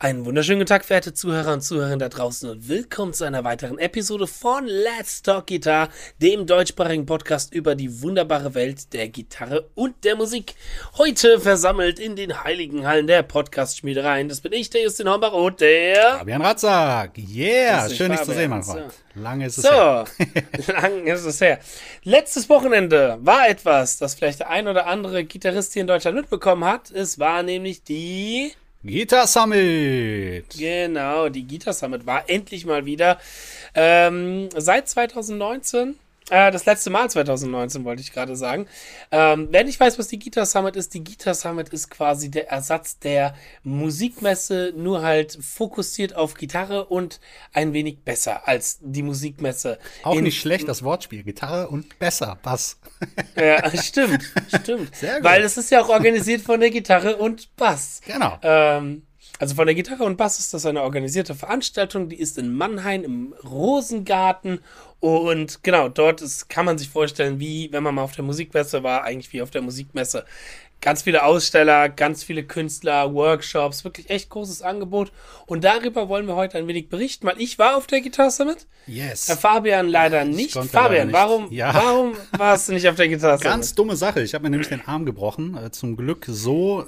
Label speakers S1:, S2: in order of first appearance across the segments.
S1: Einen wunderschönen guten Tag, verehrte Zuhörer und Zuhörerinnen da draußen und willkommen zu einer weiteren Episode von Let's Talk Guitar, dem deutschsprachigen Podcast über die wunderbare Welt der Gitarre und der Musik. Heute versammelt in den heiligen Hallen der Podcast-Schmiedereien. Das bin ich, der Justin Hombach und der...
S2: Fabian Ratzak. Yeah, schön dich zu sehen, mein Freund. Lange ist es
S1: so,
S2: her.
S1: lange ist es her. Letztes Wochenende war etwas, das vielleicht der ein oder andere Gitarrist hier in Deutschland mitbekommen hat. Es war nämlich die...
S2: Guitar Summit.
S1: Genau, die Guitar Summit war endlich mal wieder. Ähm, seit 2019 äh, das letzte Mal 2019 wollte ich gerade sagen. Ähm, wer nicht weiß, was die Guitar Summit ist, die Guitar Summit ist quasi der Ersatz der Musikmesse, nur halt fokussiert auf Gitarre und ein wenig besser als die Musikmesse.
S2: Auch In, nicht schlecht, das Wortspiel. Gitarre und besser, Bass.
S1: ja, stimmt, stimmt. Sehr gut. Weil es ist ja auch organisiert von der Gitarre und Bass.
S2: Genau.
S1: Ähm, also von der Gitarre und Bass ist das eine organisierte Veranstaltung, die ist in Mannheim im Rosengarten und genau, dort ist, kann man sich vorstellen, wie wenn man mal auf der Musikmesse war, eigentlich wie auf der Musikmesse. Ganz viele Aussteller, ganz viele Künstler, Workshops, wirklich echt großes Angebot. Und darüber wollen wir heute ein wenig berichten, weil ich war auf der Guitar Summit.
S2: Yes.
S1: Der Fabian leider nicht. Fabian, leider nicht. warum, ja. warum warst du nicht auf der Guitar Summit?
S2: Ganz dumme Sache. Ich habe mir nämlich den Arm gebrochen. Äh, zum Glück so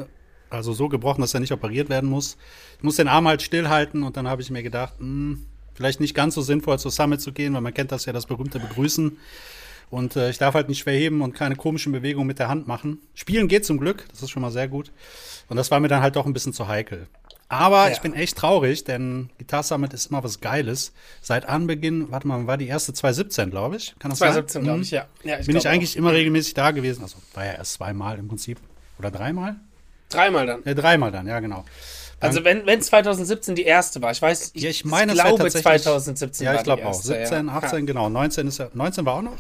S2: also so gebrochen, dass er nicht operiert werden muss. Ich muss den Arm halt stillhalten und dann habe ich mir gedacht, mh, hm, vielleicht nicht ganz so sinnvoll zur Summit zu gehen, weil man kennt das ja, das berühmte Begrüßen. Und äh, ich darf halt nicht schwer heben und keine komischen Bewegungen mit der Hand machen. Spielen geht zum Glück, das ist schon mal sehr gut. Und das war mir dann halt doch ein bisschen zu heikel. Aber ja. ich bin echt traurig, denn Guitar Summit ist immer was Geiles. Seit Anbeginn, warte mal, war die erste 2017, glaube ich.
S1: Kann das 2017, glaube ich, ja. ja
S2: ich bin ich eigentlich auch. immer regelmäßig da gewesen. Also war ja erst zweimal im Prinzip. Oder dreimal?
S1: Dreimal dann.
S2: Ja, dreimal dann, ja, genau.
S1: Also wenn, wenn 2017 die erste war, ich weiß,
S2: ich, ja, ich meine,
S1: glaube 2017
S2: Ja, ich glaube auch. 17, ja. 18, ja. genau. 19 ist ja, 19 war auch noch?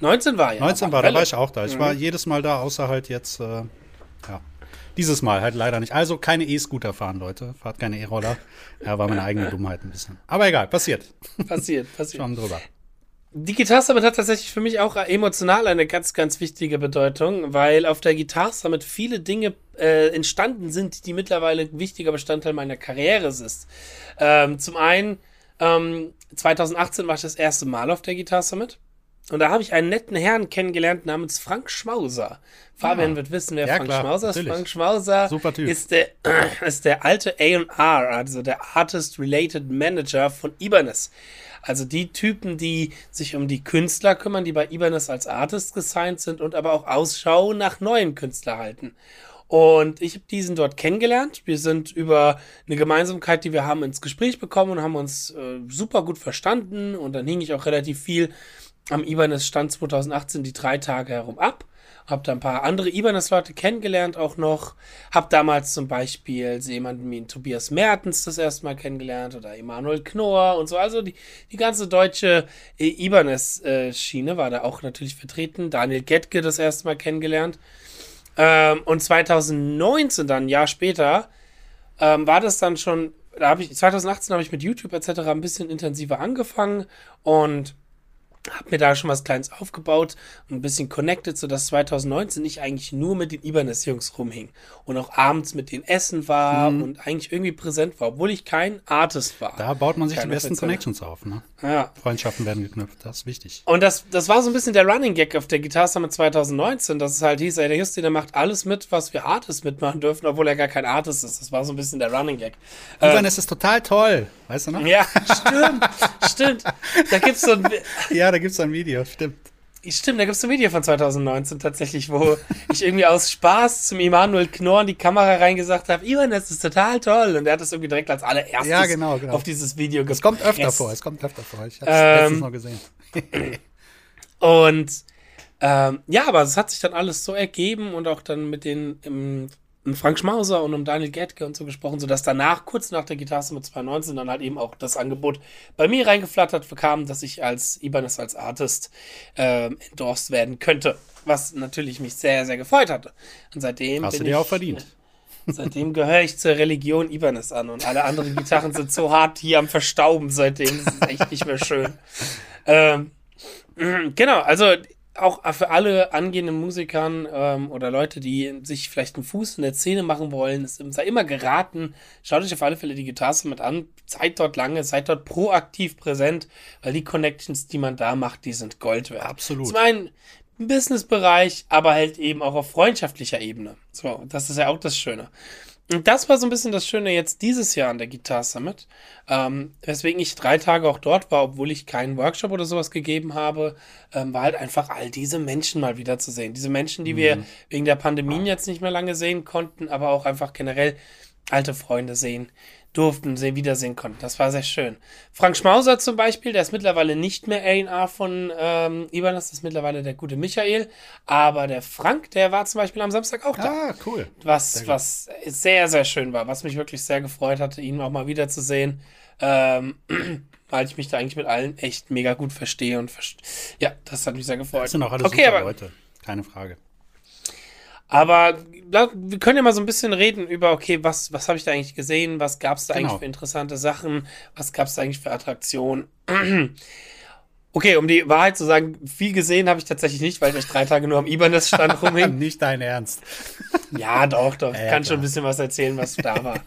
S1: 19 war ja.
S2: 19 war, da war ich auch da. Ich mhm. war jedes Mal da, außer halt jetzt, äh, ja. Dieses Mal halt leider nicht. Also keine E-Scooter fahren, Leute. Fahrt keine E-Roller. Ja, war meine eigene Dummheit ein bisschen. Aber egal, passiert.
S1: Passiert, passiert.
S2: Schauen drüber.
S1: Die Guitar Summit hat tatsächlich für mich auch emotional eine ganz, ganz wichtige Bedeutung, weil auf der Guitar Summit viele Dinge äh, entstanden sind, die mittlerweile ein wichtiger Bestandteil meiner Karriere sind. Ähm, zum einen, ähm, 2018 war ich das erste Mal auf der Guitar Summit. Und da habe ich einen netten Herrn kennengelernt namens Frank Schmauser. Fabian ja. wird wissen, wer ja, Frank klar, Schmauser ist. Frank Schmauser. Ist, der, äh, ist der alte A&R, also der Artist Related Manager von Ibanez. Also die Typen, die sich um die Künstler kümmern, die bei Ibanez als Artist gesigned sind und aber auch Ausschau nach neuen Künstlern halten. Und ich habe diesen dort kennengelernt. Wir sind über eine Gemeinsamkeit, die wir haben, ins Gespräch bekommen und haben uns äh, super gut verstanden. Und dann hing ich auch relativ viel am Ibanez Stand 2018 die drei Tage herum ab. Hab da ein paar andere Ibanez-Leute kennengelernt auch noch. Hab damals zum Beispiel jemanden wie Tobias Mertens das erste Mal kennengelernt oder Emanuel Knorr und so. Also die, die ganze deutsche äh, Ibanez-Schiene war da auch natürlich vertreten. Daniel Getke das erste Mal kennengelernt. Ähm, und 2019, dann ein Jahr später, ähm, war das dann schon, da habe ich, 2018 habe ich mit YouTube etc. ein bisschen intensiver angefangen und habe mir da schon was Kleines aufgebaut und ein bisschen connected, sodass 2019 ich eigentlich nur mit den Ibanez-Jungs rumhing und auch abends mit denen essen war mhm. und eigentlich irgendwie präsent war, obwohl ich kein Artist war.
S2: Da baut man sich Keine die besten Connections auf, ne?
S1: Ja.
S2: Freundschaften werden geknüpft, das ist wichtig.
S1: Und das, das war so ein bisschen der Running Gag auf der Guitar Summit 2019, dass es halt hieß, ey, der Justin, der macht alles mit, was wir Artists mitmachen dürfen, obwohl er gar kein Artist ist. Das war so ein bisschen der Running Gag.
S2: Ibanez äh, ist total toll, weißt du noch?
S1: Ja, stimmt, stimmt. Da gibt's so ein...
S2: Ja, da gibt es ein Video, stimmt.
S1: Stimmt, da gibt es ein Video von 2019 tatsächlich, wo ich irgendwie aus Spaß zum Immanuel Knorr in die Kamera reingesagt habe, Ivan, das ist total toll. Und er hat das irgendwie direkt als allererstes
S2: ja, genau, genau.
S1: auf dieses Video
S2: gebracht. Es kommt öfter vor, es kommt öfter vor. Ich habe es ähm, letztens noch gesehen.
S1: und ähm, ja, aber es hat sich dann alles so ergeben und auch dann mit den im, um Frank Schmauser und um Daniel Getke und so gesprochen, sodass danach, kurz nach der Gitarre mit 2019, dann halt eben auch das Angebot bei mir reingeflattert bekam, dass ich als Ibanez als Artist äh, endorsed werden könnte. Was natürlich mich sehr, sehr gefreut hatte. Und seitdem.
S2: Hast du dir ich, auch verdient.
S1: Seitdem gehöre ich zur Religion Ibanez an und alle anderen Gitarren sind so hart hier am Verstauben seitdem. Das ist echt nicht mehr schön. Ähm, genau, also auch für alle angehenden Musikern ähm, oder Leute, die sich vielleicht einen Fuß in der Szene machen wollen, es sei immer geraten, schaut euch auf alle Fälle die Guitar Summit an, seid dort lange, seid dort proaktiv präsent, weil die Connections, die man da macht, die sind Gold wert.
S2: Absolut.
S1: Zum einen im Business-Bereich, aber halt eben auch auf freundschaftlicher Ebene. So, das ist ja auch das Schöne. Und das war so ein bisschen das Schöne jetzt dieses Jahr an der Guitar Summit, ähm, weswegen ich drei Tage auch dort war, obwohl ich keinen Workshop oder sowas gegeben habe, ähm, war halt einfach all diese Menschen mal wieder zu sehen. Diese Menschen, die mhm. wir wegen der Pandemie jetzt nicht mehr lange sehen konnten, aber auch einfach generell alte Freunde sehen, durften, sie wiedersehen konnten. Das war sehr schön. Frank Schmauser zum Beispiel, der ist mittlerweile nicht mehr A&R von ähm, Ibanez, das ist mittlerweile der gute Michael. Aber der Frank, der war zum Beispiel am Samstag auch da.
S2: Ah, cool.
S1: Was, sehr was sehr, sehr schön war, was mich wirklich sehr gefreut hatte, ihn auch mal wiederzusehen. Ähm, weil ich mich da eigentlich mit allen echt mega gut verstehe und verste ja, das hat mich sehr gefreut. Das
S2: sind auch alle okay, super aber, Leute, keine Frage.
S1: Aber wir können ja mal so ein bisschen reden über, okay, was, was habe ich da eigentlich gesehen? Was gab es da genau. eigentlich für interessante Sachen? Was gab es da eigentlich für Attraktionen? Okay, um die Wahrheit zu sagen, viel gesehen habe ich tatsächlich nicht, weil ich drei Tage nur am Ibanez-Stand rumhing.
S2: nicht dein Ernst.
S1: ja, doch, doch. Ich ja, kann schon ein bisschen was erzählen, was da war.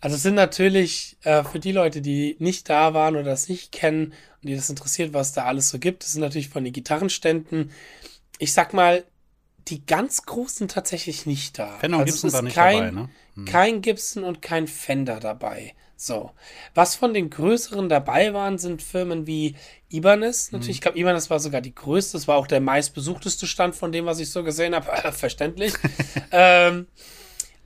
S1: Also es sind natürlich äh, für die Leute, die nicht da waren oder das nicht kennen und die das interessiert, was da alles so gibt, das sind natürlich von den Gitarrenständen. Ich sag mal, die ganz großen tatsächlich nicht da.
S2: Fender und also Gibson war nicht
S1: kein,
S2: dabei, ne?
S1: Hm. Kein Gibson und kein Fender dabei. So. Was von den größeren dabei waren, sind Firmen wie Ibanez. Natürlich, hm. ich glaube, Ibanez war sogar die größte. Das war auch der meistbesuchteste Stand von dem, was ich so gesehen habe. Verständlich. ähm,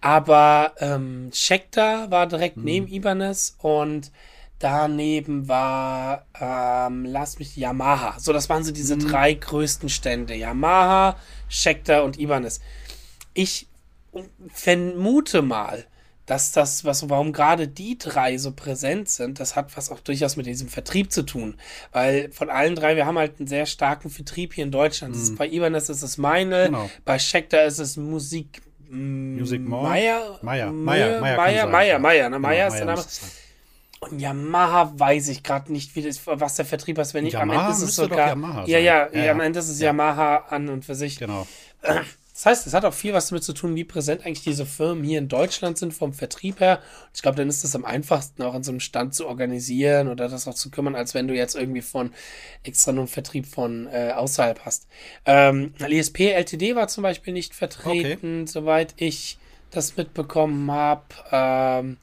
S1: aber ähm, Schecter war direkt hm. neben Ibanez und Daneben war, ähm, lass mich, Yamaha. So, das waren so diese mhm. drei größten Stände. Yamaha, Schecter und Ibanez. Ich vermute mal, dass das, was, warum gerade die drei so präsent sind, das hat was auch durchaus mit diesem Vertrieb zu tun. Weil von allen drei, wir haben halt einen sehr starken Vertrieb hier in Deutschland. Mhm. bei Ibanez ist es meine, genau. bei Schecter ist es Musik.
S2: Music
S1: Meier?
S2: Meier,
S1: Meier, Meier, Meier, Meier, ne? Meier ist der Name. Und Yamaha weiß ich gerade nicht, wie das, was der Vertrieb ist. Wenn nicht, am Ende ist es sogar. Yamaha ja, ja, ja, ja, am Ende ist es ja. Yamaha an und für sich.
S2: Genau.
S1: Das heißt, es hat auch viel was damit zu tun, wie präsent eigentlich diese Firmen hier in Deutschland sind vom Vertrieb her. Und ich glaube, dann ist es am einfachsten, auch an so einem Stand zu organisieren oder das auch zu kümmern, als wenn du jetzt irgendwie von extra nur einen Vertrieb von äh, außerhalb hast. Ähm, ISP LTD war zum Beispiel nicht vertreten, okay. soweit ich das mitbekommen habe. Ähm,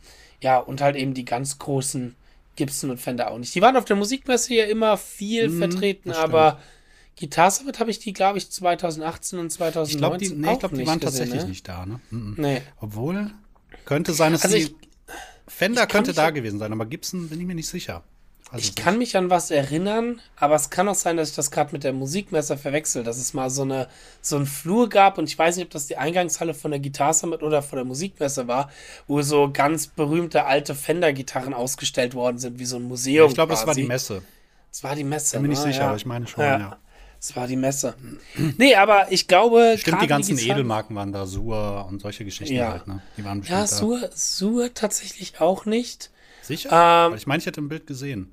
S1: ja, und halt eben die ganz großen Gibson und Fender auch nicht. Die waren auf der Musikmesse ja immer viel mhm, vertreten, aber Guitar Summit habe ich die, glaube ich, 2018 und 2019
S2: ich glaub, die, nee, ich glaube, die waren gesehen, tatsächlich ne? nicht da. Ne? Mhm. Nee. Obwohl, könnte sein, dass
S1: also ich,
S2: Fender könnte da gewesen sein, aber Gibson bin ich mir nicht sicher.
S1: Also ich kann mich an was erinnern, aber es kann auch sein, dass ich das gerade mit der Musikmesser verwechsel, dass es mal so eine so ein Flur gab und ich weiß nicht, ob das die Eingangshalle von der Guitar Summit oder von der Musikmesse war, wo so ganz berühmte alte Fender-Gitarren ausgestellt worden sind, wie so ein Museum.
S2: Ich glaube, das war die Messe.
S1: Es war die Messe.
S2: Bin mir nicht ne? sicher, ja. aber ich meine schon, ja. ja.
S1: Es war die Messe. Nee, aber ich glaube.
S2: Stimmt, die ganzen die Edelmarken waren da, Sur und solche Geschichten
S1: ja.
S2: halt, ne? Die waren
S1: bestimmt Ja, Sur, Sur tatsächlich auch nicht.
S2: Sicher? Ähm, ich meine, ich hätte ein Bild gesehen.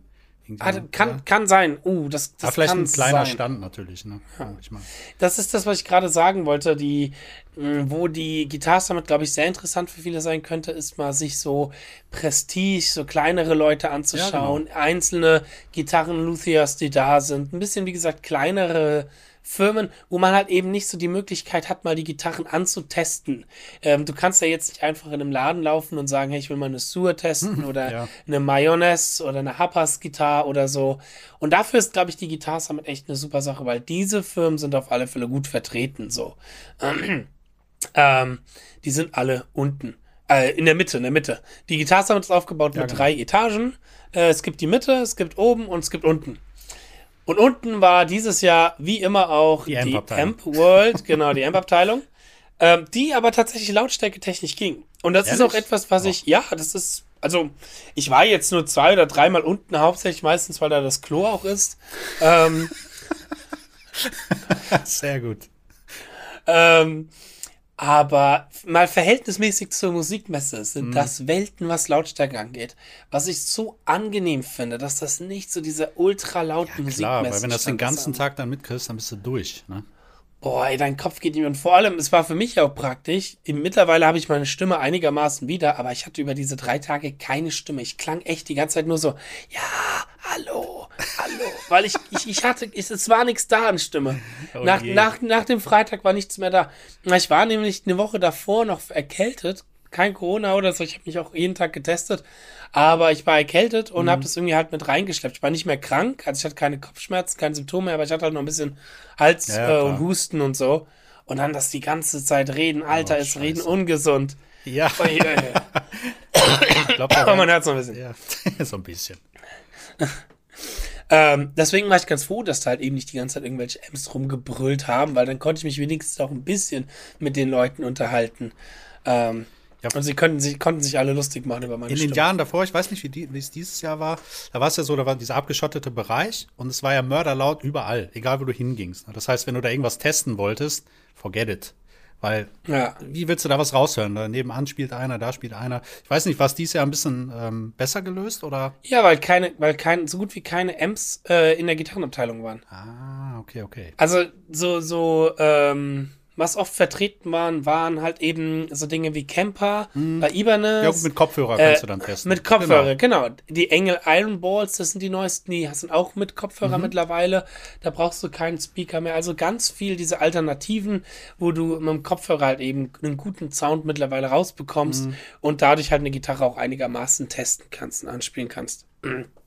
S1: Ah, kann, ja. kann sein. Uh, das, das
S2: Aber vielleicht ein kleiner sein. Stand natürlich. Ne? Ja.
S1: Das ist das, was ich gerade sagen wollte. Die, wo die Guitar Summit, glaube ich, sehr interessant für viele sein könnte, ist mal sich so Prestige, so kleinere Leute anzuschauen. Ja, genau. Einzelne Gitarren-Luthiers, die da sind. Ein bisschen, wie gesagt, kleinere Firmen, wo man halt eben nicht so die Möglichkeit hat, mal die Gitarren anzutesten. Ähm, du kannst ja jetzt nicht einfach in einem Laden laufen und sagen, hey, ich will mal eine Sur testen oder ja. eine Mayonnaise oder eine Hapas Gitarre oder so. Und dafür ist, glaube ich, die Gitarre Summit echt eine super Sache, weil diese Firmen sind auf alle Fälle gut vertreten, so. Ähm, die sind alle unten. Äh, in der Mitte, in der Mitte. Die Gitarre Summit ist aufgebaut ja, mit genau. drei Etagen. Äh, es gibt die Mitte, es gibt oben und es gibt unten. Und unten war dieses Jahr wie immer auch die, Amp World, genau, die Amp-Abteilung, ähm, die aber tatsächlich lautstärketechnisch ging. Und das Ehrlich? ist auch etwas, was ich, ja, das ist, also ich war jetzt nur zwei oder dreimal unten, hauptsächlich meistens, weil da das Klo auch ist. Ähm,
S2: Sehr gut.
S1: Ähm, Aber mal verhältnismäßig zur Musikmesse sind das Welten, was Lautstärke angeht. Was ich so angenehm finde, dass das nicht so diese ultra lauten Musikmesse
S2: Klar, weil wenn du das den ganzen
S1: ist.
S2: Tag dann mitkriegst, dann bist du durch. Ne?
S1: Boah, ey, dein Kopf geht nicht mehr. Und vor allem, es war für mich auch praktisch. Mittlerweile habe ich meine Stimme einigermaßen wieder, aber ich hatte über diese drei Tage keine Stimme. Ich klang echt die ganze Zeit nur so, ja, hallo, hallo. Weil ich, ich, ich hatte, ich, es war nichts da an Stimme.
S2: Oh
S1: nach,
S2: je.
S1: nach, nach dem Freitag war nichts mehr da. Ich war nämlich eine Woche davor noch erkältet. Kein Corona oder so. Ich habe mich auch jeden Tag getestet. Aber ich war erkältet und
S2: Mhm.
S1: habe das irgendwie halt mit reingeschleppt. Ich war nicht mehr krank. Also ich hatte keine Kopfschmerzen, keine Symptome mehr, aber ich hatte halt noch ein bisschen Hals
S2: Ja,
S1: äh, und Husten und so. Und dann das die ganze Zeit reden. Alter,
S2: Oh,
S1: ist Reden
S2: Scheiße.
S1: ungesund.
S2: Ja,
S1: ui, ui.
S2: ich glaube,
S1: Aber man hört so ein bisschen.
S2: ja, so ein bisschen.
S1: Ähm, deswegen war ich ganz froh, dass da halt eben nicht die ganze Zeit irgendwelche Ems rumgebrüllt haben, weil dann konnte ich mich wenigstens auch ein bisschen mit den Leuten unterhalten. Ähm,
S2: Ja.
S1: Und sie könnten sich, konnten sich alle lustig machen über meine
S2: In den
S1: Stimme.
S2: Jahren davor, ich weiß nicht, wie, die, wie es dieses Jahr war, da war es ja so, da war dieser abgeschottete Bereich und es war ja mörderlaut überall, egal wo du hingingst. Das heißt, wenn du da irgendwas testen wolltest, forget it. Weil,
S1: Ja.
S2: wie willst du da was raushören? Da nebenan spielt einer, da spielt einer. Ich weiß nicht, war es dieses Jahr ein bisschen ähm, besser gelöst oder?
S1: Ja, weil keine, weil kein, so gut wie keine Amps äh, in der Gitarrenabteilung waren.
S2: Ah, okay, okay.
S1: Also so, so, ähm, was oft vertreten waren, waren halt eben so Dinge wie Camper bei Ibanez.
S2: Ja, gut, mit Kopfhörer
S1: Äh,
S2: kannst du dann testen.
S1: Mit Kopfhörer, genau. Die Engel Iron Balls, das sind die neuesten, die sind auch mit Kopfhörer
S2: Mhm.
S1: mittlerweile. Da brauchst du keinen Speaker mehr. Also ganz viel diese Alternativen, wo du mit dem Kopfhörer halt eben einen guten Sound mittlerweile rausbekommst
S2: Mhm.
S1: und dadurch halt eine Gitarre auch einigermaßen testen kannst und anspielen kannst.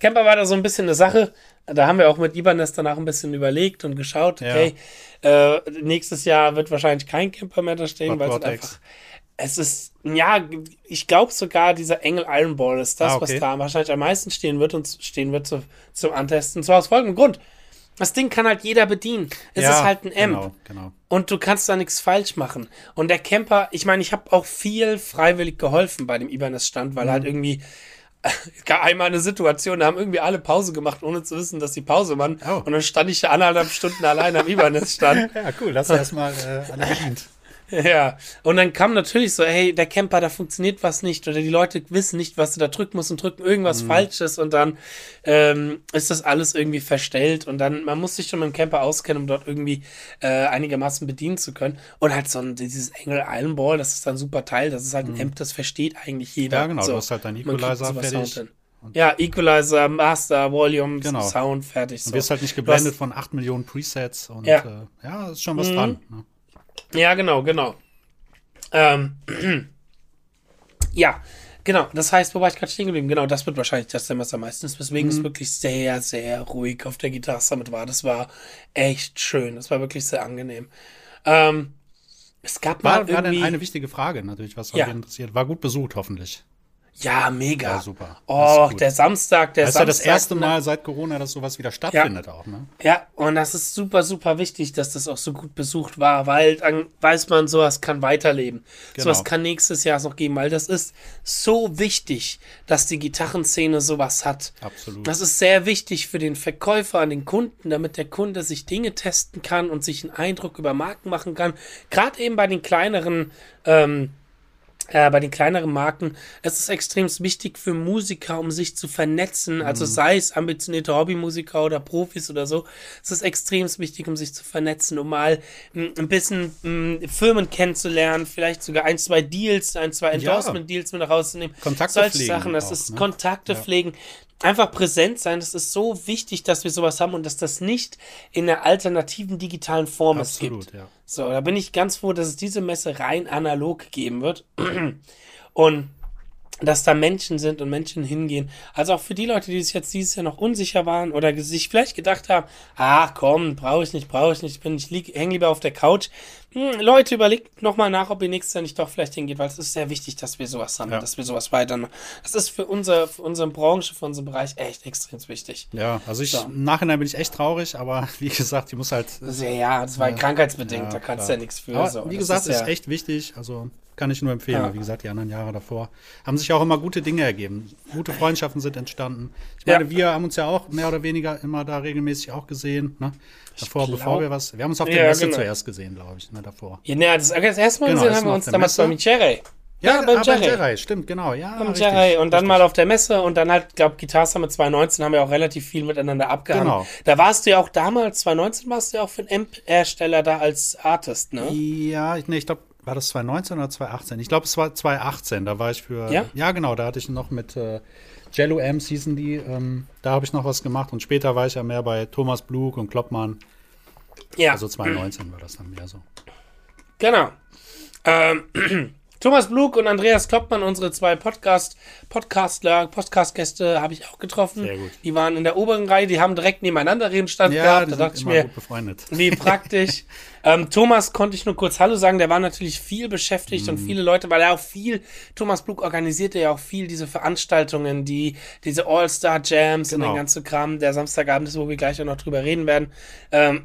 S1: Camper war da so ein bisschen eine Sache. Da haben wir auch mit Ibanez danach ein bisschen überlegt und geschaut,
S2: Ja.
S1: okay, äh, nächstes Jahr wird wahrscheinlich kein Camper mehr da stehen, weil es halt einfach es ist, ja, ich glaube sogar, dieser Engel Iron Ball ist das,
S2: Ah, okay.
S1: was da wahrscheinlich am meisten stehen wird und stehen wird zu, zum Antesten. Und zwar aus folgendem Grund. Das Ding kann halt jeder bedienen. Es
S2: Ja,
S1: ist halt ein Amp.
S2: Genau, genau.
S1: Und du kannst da nichts falsch machen. Und der Camper, ich meine, ich habe auch viel freiwillig geholfen bei dem Ibanez-Stand, weil
S2: Mhm.
S1: halt irgendwie gab einmal eine Situation, da haben irgendwie alle Pause gemacht, ohne zu wissen, dass die Pause waren.
S2: Oh.
S1: Und dann stand ich da anderthalb Stunden allein am Ibanez-Stand.
S2: Ja, cool, das erstmal äh, alle bedient.
S1: Ja, und dann kam natürlich so, hey, der Camper, da funktioniert was nicht oder die Leute wissen nicht, was du da drücken musst und drücken irgendwas
S2: Mhm.
S1: Falsches und dann ähm, ist das alles irgendwie verstellt und dann, man muss sich schon mit dem Camper auskennen, um dort irgendwie äh, einigermaßen bedienen zu können. Und halt so ein, dieses Engel Iron Ball, das ist dann ein super Teil, das ist halt ein Amp, das versteht eigentlich jeder.
S2: Mhm. Ja, genau,
S1: so.
S2: du hast halt deinen Equalizer fertig.
S1: Ja, Equalizer, Master, Volume,
S2: Genau.
S1: Sound, fertig.
S2: Du
S1: So.
S2: wirst halt nicht geblendet
S1: hast-
S2: von 8 Millionen Presets und
S1: Ja.
S2: äh, ja, ist schon was
S1: Mhm.
S2: dran. Ne?
S1: Ja, genau, genau. Ähm, ja, genau. Das heißt, wo war ich gerade stehen geblieben? Genau, das wird wahrscheinlich das Semester meistens, weswegen es wirklich sehr, sehr ruhig auf der Gitarre Summit war. Das war echt schön. Das war wirklich sehr angenehm. Ähm, es gab
S2: War,
S1: mal
S2: war denn
S1: irgendwie...
S2: eine wichtige Frage natürlich, was
S1: Ja.
S2: interessiert. War gut besucht, hoffentlich.
S1: Ja, mega.
S2: Ja, super. Das
S1: Oh, der Samstag, der
S2: Das ist ja das
S1: Samstag
S2: erste
S1: nach-
S2: Mal seit Corona, dass sowas wieder stattfindet auch, ne?
S1: Ja, und das ist super, super wichtig, dass das auch so gut besucht war, weil dann weiß man, sowas kann weiterleben.
S2: Genau.
S1: Sowas kann nächstes Jahr noch geben, weil das ist so wichtig, dass die Gitarrenszene sowas hat.
S2: Absolut.
S1: Das ist sehr wichtig für den Verkäufer an den Kunden, damit der Kunde sich Dinge testen kann und sich einen Eindruck über Marken machen kann. Gerade eben bei den kleineren ähm, äh, bei den kleineren Marken, es ist extrem wichtig für Musiker, um sich zu vernetzen, also sei es ambitionierte Hobbymusiker oder Profis oder so, es ist extrem wichtig, um sich zu vernetzen, um mal mh, ein bisschen mh, Firmen kennenzulernen, vielleicht sogar ein, zwei Deals, ein, zwei Endorsement-Deals mit rauszunehmen.
S2: Kontakte
S1: Solche
S2: pflegen
S1: Sachen, das
S2: auch,
S1: ist
S2: ne?
S1: Kontakte
S2: Ja.
S1: pflegen, einfach präsent sein, das ist so wichtig, dass wir sowas haben und dass das nicht in der alternativen digitalen Form es
S2: Absolut,
S1: gibt.
S2: ja.
S1: So, da bin ich ganz froh, dass es diese Messe rein analog geben wird. Und dass da Menschen sind und Menschen hingehen. Also auch für die Leute, die sich jetzt dieses Jahr noch unsicher waren oder sich vielleicht gedacht haben, ach komm, brauche ich nicht, brauche ich nicht, bin ich lieg, häng lieber auf der Couch. Hm, Leute, überlegt nochmal nach, ob ihr nächstes Jahr nicht doch vielleicht hingeht, weil es ist sehr wichtig, dass wir sowas haben,
S2: Ja.
S1: dass wir sowas weiter. Das ist für, unser, für unsere Branche, für unseren Bereich echt extrem wichtig.
S2: Ja, also ich,
S1: So.
S2: im Nachhinein bin ich echt traurig, aber wie gesagt, ich muss halt.
S1: Ist ja, ja, das war krankheitsbedingt, da kannst du ja nichts für. So.
S2: wie
S1: Das
S2: gesagt, ist,
S1: ja,
S2: echt wichtig. Also kann ich nur empfehlen.
S1: Ja.
S2: Wie gesagt, die anderen Jahre davor haben sich auch immer gute Dinge ergeben. Gute Freundschaften sind entstanden. Ich meine,
S1: Ja.
S2: wir haben uns ja auch mehr oder weniger immer da regelmäßig auch gesehen. Ne? Davor,
S1: glaub-
S2: bevor wir was. Wir haben uns auf der
S1: Ja,
S2: Messe
S1: genau.
S2: zuerst gesehen, glaube ich, ne, davor.
S1: Ja, na, das, das erste Mal
S2: Genau,
S1: gesehen haben wir uns damals beim Jerry. Ja,
S2: ah,
S1: beim Jerry.
S2: Jerry, stimmt, genau. Ja,
S1: Beim
S2: richtig,
S1: Jerry. Und dann
S2: richtig.
S1: mal auf der Messe und dann halt, glaube Guitar Summit 2019 haben wir auch relativ viel miteinander abgehangen.
S2: Genau.
S1: Da warst du ja auch damals, 2019 warst du ja auch für einen Amp-Hersteller da als Artist, ne?
S2: Ja, ich, nee, ich glaube, war das 2019 oder 2018? Ich glaube, es war 2018. Da war ich für.
S1: Ja?
S2: genau. Da hatte ich noch mit äh, Jello M Season die. Ähm, da habe ich noch was gemacht. Und später war ich ja mehr bei Thomas Blug und Kloppmann.
S1: Ja,
S2: Also 2019 war das dann mehr so.
S1: genau. Ähm, Thomas Blug und Andreas Kloppmann, unsere zwei Podcast, Podcastler, Podcast-Gäste, habe ich auch getroffen.
S2: Sehr gut.
S1: Die waren in der oberen Reihe, die haben direkt nebeneinander Redenstand
S2: Ja,
S1: gehabt. Da dachte ich mir,
S2: gut befreundet.
S1: Wie praktisch. ähm, Thomas konnte ich nur kurz Hallo sagen, der war natürlich viel beschäftigt und viele Leute, weil er auch viel, Thomas Blug organisierte ja auch viel diese Veranstaltungen, die, diese All-Star-Jams und
S2: Genau.
S1: den ganzen Kram, der Samstagabend ist, wo wir gleich auch noch drüber reden werden. Ähm,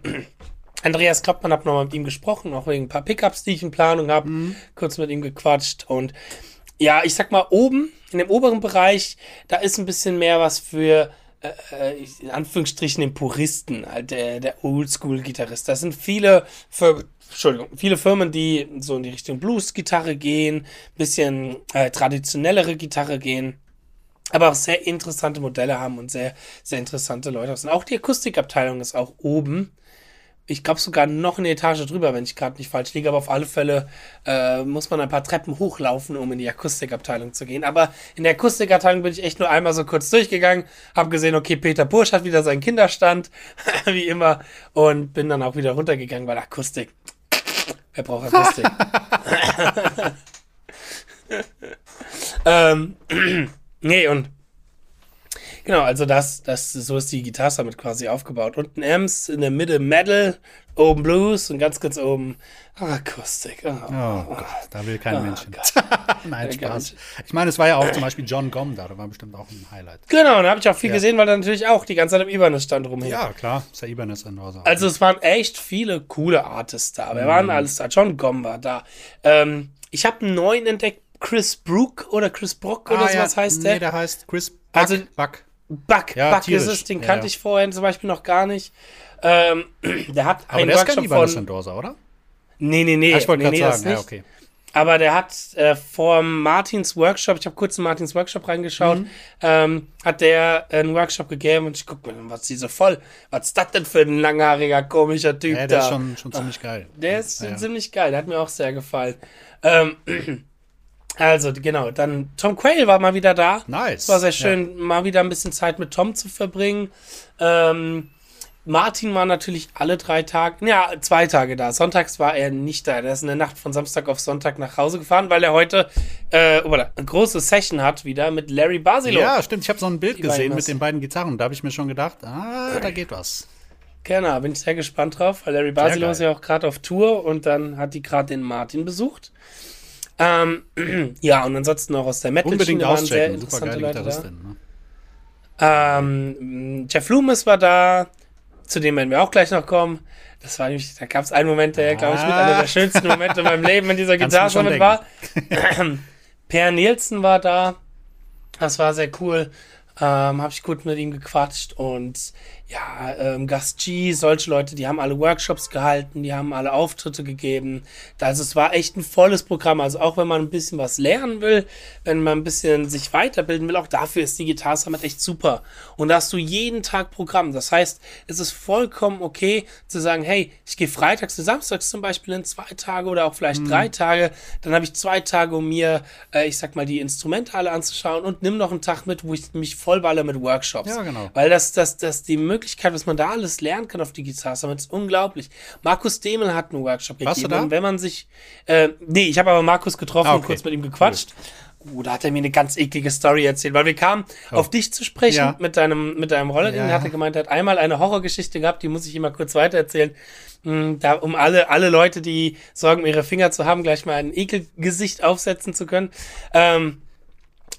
S1: Andreas Kloppmann hat nochmal mit ihm gesprochen, auch wegen ein paar Pickups, die ich in Planung habe, kurz mit ihm gequatscht und ja, ich sag mal, oben, in dem oberen Bereich, da ist ein bisschen mehr was für, äh, äh, in Anführungsstrichen, den Puristen, halt der, der Oldschool-Gitarrist. Das sind viele, Fir Entschuldigung, viele Firmen, die so in die Richtung Blues-Gitarre gehen, bisschen äh, traditionellere Gitarre gehen, aber auch sehr interessante Modelle haben und sehr, sehr interessante Leute sind. Auch die Akustikabteilung ist auch oben. Ich glaube sogar noch eine Etage drüber, wenn ich gerade nicht falsch liege, aber auf alle Fälle äh, muss man ein paar Treppen hochlaufen, um in die Akustikabteilung zu gehen. Aber in der Akustikabteilung bin ich echt nur einmal so kurz durchgegangen, habe gesehen, okay, Peter Bursch hat wieder seinen Kinderstand, wie immer, und bin dann auch wieder runtergegangen, weil Akustik. Wer braucht Akustik? ähm, nee, und Genau, also das, das, so ist die Gitarre damit quasi aufgebaut. Unten Amps, in der Mitte Metal, oben Blues und ganz, ganz oben Akustik. Oh,
S2: Oh Gott, da will kein Mensch hin. Nein, Spaß. Ich meine, es war ja auch zum Beispiel John Gom da. Da war bestimmt auch ein Highlight.
S1: Genau, und da habe ich auch viel
S2: Ja.
S1: gesehen, weil da natürlich auch die ganze Zeit im Ibanez stand rumhing.
S2: Ja, klar. Ist ja Ibanez Endorser.
S1: Also es waren echt viele coole Artists da. Wir
S2: Mhm.
S1: waren alles da. John Gom war da. Ähm, ich habe einen neuen entdeckt, Chris Brook oder Chris Brock oder
S2: Ah,
S1: sowas
S2: ja.
S1: heißt der.
S2: Nee, der heißt Chris Buck.
S1: Also-
S2: Buck.
S1: Buck,
S2: Ja,
S1: Buck ist es, den kannte
S2: ja.
S1: ich vorher zum Beispiel noch gar nicht. Ähm, der hat
S2: Aber
S1: einen
S2: der ist kein
S1: Workshop von.
S2: Endorser, oder?
S1: Nee, nee, nee.
S2: Ah, ich wollte
S1: nee,
S2: gerade
S1: nee,
S2: sagen. Ja, okay.
S1: Aber der hat äh, vor Martins Workshop, ich habe kurz in Martins Workshop reingeschaut,
S2: Mhm.
S1: ähm, hat der einen Workshop gegeben und ich guck mir, was ist die so voll? Was ist das denn für ein langhaariger, komischer Typ
S2: Ja,
S1: da?
S2: der ist schon, schon ziemlich geil.
S1: Der ist
S2: ja.
S1: ziemlich geil, der hat mir auch sehr gefallen. Ähm, also, genau, dann Tom Quayle war mal wieder da.
S2: Nice.
S1: Es war sehr schön, mal wieder ein bisschen Zeit mit Tom zu verbringen. Ähm, Martin war natürlich alle drei Tage, ja, zwei Tage da. Sonntags war er nicht da. Der ist in der Nacht von Samstag auf Sonntag nach Hause gefahren, weil er heute äh, oder eine große Session hat wieder mit Larry Basilo.
S2: Ja, stimmt. Ich habe so ein Bild
S1: Die
S2: gesehen mit den beiden Gitarren. Da habe ich mir schon gedacht, ah, da geht was.
S1: Genau, bin ich sehr gespannt drauf, weil Larry Basilo
S2: geil.
S1: ist ja auch gerade auf Tour und dann hat die gerade den Martin besucht. Ähm, ja, und ansonsten noch aus der metal
S2: Unbedingt
S1: waren sehr interessante Leute da.
S2: Ne?
S1: Ähm, Jeff Loomis war da, zu dem werden wir auch gleich noch kommen. Das war nämlich, da gab es einen Moment, der, glaube ich, mit einer der schönsten Momente in meinem Leben in dieser Gitarre war. per Nielsen war da. Das war sehr cool. Ähm, habe ich gut mit ihm gequatscht und ja, ähm, Gast G, solche Leute, die haben alle Workshops gehalten, die haben alle Auftritte gegeben. Also es war echt ein volles Programm. Also auch wenn man ein bisschen was lernen will, wenn man ein bisschen sich weiterbilden will, auch dafür ist die Gitarre Summit echt super. Und da hast du jeden Tag Programm. Das heißt, es ist vollkommen okay zu sagen, hey, ich gehe freitags und samstags zum Beispiel in zwei Tage oder auch
S2: Mhm.
S1: vielleicht drei Tage. Dann habe ich zwei Tage, um mir, äh, ich sag mal, die Instrumente alle anzuschauen und nimm noch einen Tag mit, wo ich mich vollballer mit Workshops.
S2: Ja, genau.
S1: Weil das, das, das, die Möglichkeit, was man da alles lernen kann auf die Gitarre Summit, ist unglaublich. Markus Demel hat einen Workshop
S2: Warst du
S1: gegeben.
S2: da?
S1: Und wenn man sich, äh, nee, ich habe aber Markus getroffen
S2: Ah,
S1: und
S2: okay.
S1: kurz mit ihm gequatscht. Uh, da hat er mir eine ganz eklige Story erzählt, weil wir kamen auf dich zu sprechen
S2: Oh. Ja.
S1: mit deinem, mit deinem Roller, den
S2: Ja.
S1: hat er gemeint, er hat einmal eine Horrorgeschichte gehabt, die muss ich immer kurz weitererzählen. Mm, Da, um alle, alle Leute, die Sorgen, ihre Finger zu haben, gleich mal ein Ekelgesicht aufsetzen zu können. Ähm,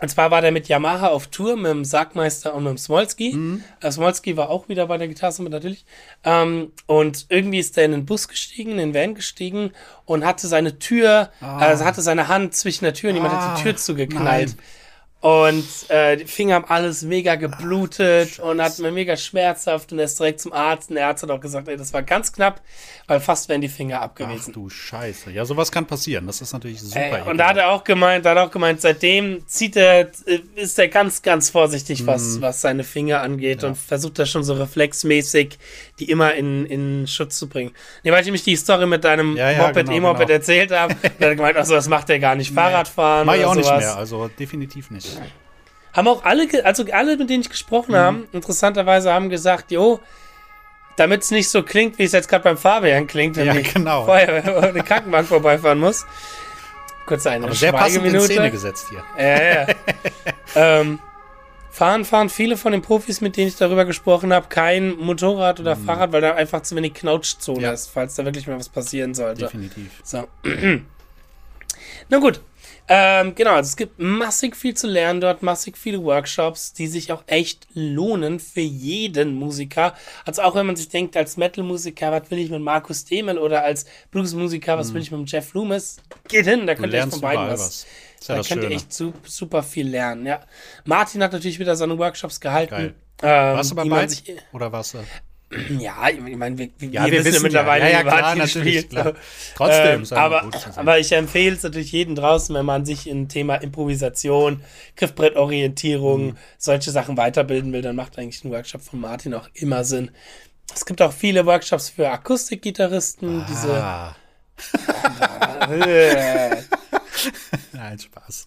S1: Und zwar war der mit Yamaha auf Tour mit dem Sargmeister und mit dem Smolski. Mhm. Äh, Smolski war auch wieder bei der Gitarre natürlich. Ähm, und irgendwie ist er in den Bus gestiegen, in den Van gestiegen und hatte seine Tür, ah. also hatte seine Hand zwischen der Tür und jemand ah. hat die Tür zugeknallt. Nein. Und äh, die Finger haben alles mega geblutet Ach, und hat mir mega schmerzhaft und er ist direkt zum Arzt. Und der Arzt hat auch gesagt, ey, das war ganz knapp, weil fast wären die Finger abgewesen.
S2: Ach du Scheiße. Ja, sowas kann passieren. Das ist natürlich super.
S1: Äh, und da hat er auch gemeint, da hat er auch gemeint, seitdem zieht er, äh, ist er ganz, ganz vorsichtig, was, mm. was seine Finger angeht ja. und versucht das schon so reflexmäßig, die immer in, in Schutz zu bringen. Nee, weil ich nämlich die Story mit deinem ja, ja, Moped, genau, E-Moped genau. erzählt habe, da hat er gemeint, also das macht er gar nicht, Fahrradfahren.
S2: Mach ich auch sowas. nicht mehr, also definitiv nicht.
S1: Haben auch alle, also alle, mit denen ich gesprochen mhm. habe, interessanterweise haben gesagt, jo, damit es nicht so klingt, wie es jetzt gerade beim Fabian klingt, wenn
S2: ja, genau.
S1: vorher eine Krankenbank vorbeifahren muss. Kurz eine
S2: Aber sehr passend in Szene gesetzt hier.
S1: Ja, ja. ähm, fahren, fahren viele von den Profis, mit denen ich darüber gesprochen habe, kein Motorrad oder mhm. Fahrrad, weil da einfach zu wenig Knautschzone ja. ist, falls da wirklich mal was passieren sollte.
S2: Definitiv.
S1: So. Na gut, ähm, genau, also es gibt massig viel zu lernen dort, massig viele Workshops, die sich auch echt lohnen für jeden Musiker. Also auch wenn man sich denkt, als Metal-Musiker, was will ich mit Markus Demel oder als Blues-Musiker, was mhm. will ich mit Jeff Loomis? Geht hin, da könnt ihr von beiden was. was. Ja da könnt ihr echt su super viel lernen, ja. Martin hat natürlich wieder seine Workshops gehalten.
S2: Geil. Ähm, warst du bei beiden? Oder warst du?
S1: Ja, ich meine, wir, wir,
S2: ja, wir, wir wissen, ja mittlerweile,
S1: ja, ja, klar, natürlich, klar.
S2: Trotzdem,
S1: ähm, aber, aber ich empfehle es natürlich jedem draußen, wenn man sich in Thema Improvisation, Griffbrettorientierung, mhm. solche Sachen weiterbilden will, dann macht eigentlich ein Workshop von Martin auch immer Sinn. Es gibt auch viele Workshops für Akustikgitarristen, ah.
S2: diese. Nein, Spaß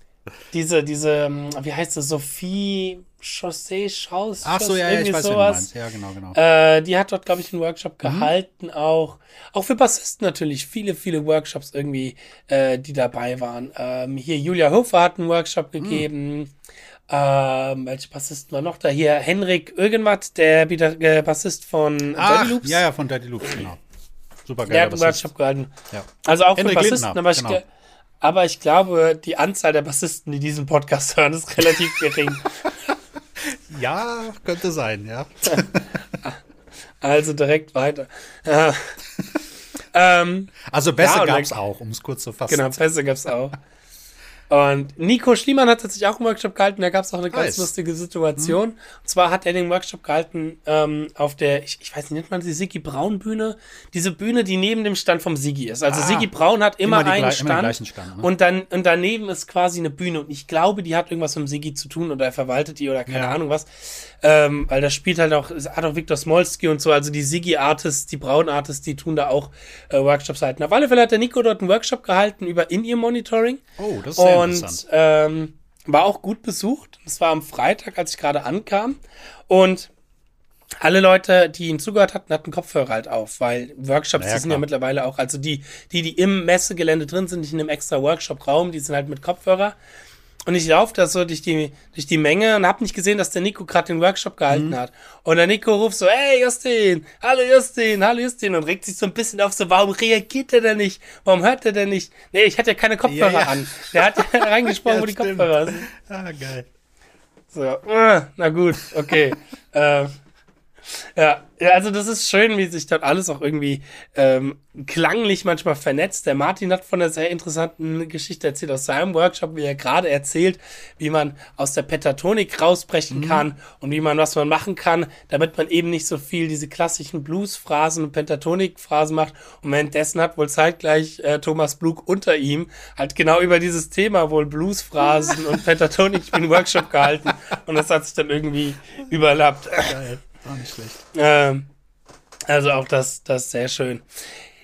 S1: diese, diese, ähm, wie heißt das, Sophie Chaussee Schaus?
S2: Ach so, ja, ja ich weiß, sowas. Ja, genau, genau.
S1: Äh, die hat dort, glaube ich, einen Workshop mhm. gehalten, auch. Auch für Bassisten natürlich. Viele, viele Workshops irgendwie, äh, die dabei waren. Ähm, hier Julia Hofer hat einen Workshop mhm. gegeben. Mhm. Ähm, welche Bassisten war noch da? Hier Henrik irgendwas, der äh, Bassist von
S2: Ach, Daddy Loops. Ja, ja, von Daddy Loops, genau.
S1: Super geil. Der hat einen Workshop gehalten. Ja. Also auch Henrik für Bassisten, Lindner, aber ich, genau. Aber ich glaube, die Anzahl der Bassisten, die diesen Podcast hören, ist relativ gering.
S2: ja, könnte sein, ja.
S1: also direkt weiter.
S2: ähm, also Bässe ja, gab es auch, um es kurz zu fassen.
S1: Genau, Bässe gab es auch. Und Nico Schliemann hat tatsächlich auch einen Workshop gehalten, da gab es auch eine ganz lustige Situation. Mhm. Und zwar hat er den Workshop gehalten ähm, auf der, ich, ich weiß nicht, nennt man die Sigi Braun Bühne? Diese Bühne, die neben dem Stand vom Sigi ist. Also ah, Sigi Braun hat immer, immer einen Stand, immer Stand ne? und dann und daneben ist quasi eine Bühne. Und ich glaube, die hat irgendwas mit dem Sigi zu tun oder er verwaltet die oder keine ja. Ahnung was. Ähm, weil da spielt halt auch, hat auch Viktor Smolski und so, also die Sigi Artists, die Braun Artists, die tun da auch äh, Workshops halten. Auf alle Fälle hat der Nico dort einen Workshop gehalten über In-Ear-Monitoring.
S2: Oh, das ist sehr und
S1: ähm, war auch gut besucht. Das war am Freitag, als ich gerade ankam. Und alle Leute, die ihn zugehört hatten, hatten Kopfhörer halt auf, weil Workshops, naja, die sind ja mittlerweile auch, also die, die, die im Messegelände drin sind, nicht in einem extra Workshop-Raum, die sind halt mit Kopfhörer. Und ich laufe da so durch die, durch die Menge und habe nicht gesehen, dass der Nico gerade den Workshop gehalten mhm. hat. Und der Nico ruft so, hey Justin, hallo Justin, hallo Justin und regt sich so ein bisschen auf, so, warum reagiert er denn nicht? Warum hört er denn nicht? Nee, ich hatte ja keine Kopfhörer ja, ja. an. Der hat ja reingesprochen, wo die stimmt. Kopfhörer sind.
S2: Ah, geil.
S1: So, äh, na gut, okay. äh, ja, also das ist schön, wie sich dort alles auch irgendwie ähm, klanglich manchmal vernetzt. Der Martin hat von einer sehr interessanten Geschichte erzählt aus seinem Workshop, wie er gerade erzählt, wie man aus der Pentatonik rausbrechen mhm. kann und wie man, was man machen kann, damit man eben nicht so viel diese klassischen Blues-Phrasen und Pentatonik-Phrasen macht. Und währenddessen hat wohl zeitgleich äh, Thomas Blug unter ihm halt genau über dieses Thema wohl Blues-Phrasen und Pentatonik einen Workshop gehalten und das hat sich dann irgendwie überlappt.
S2: Geil. War nicht schlecht.
S1: Ähm, also auch das, das ist sehr schön.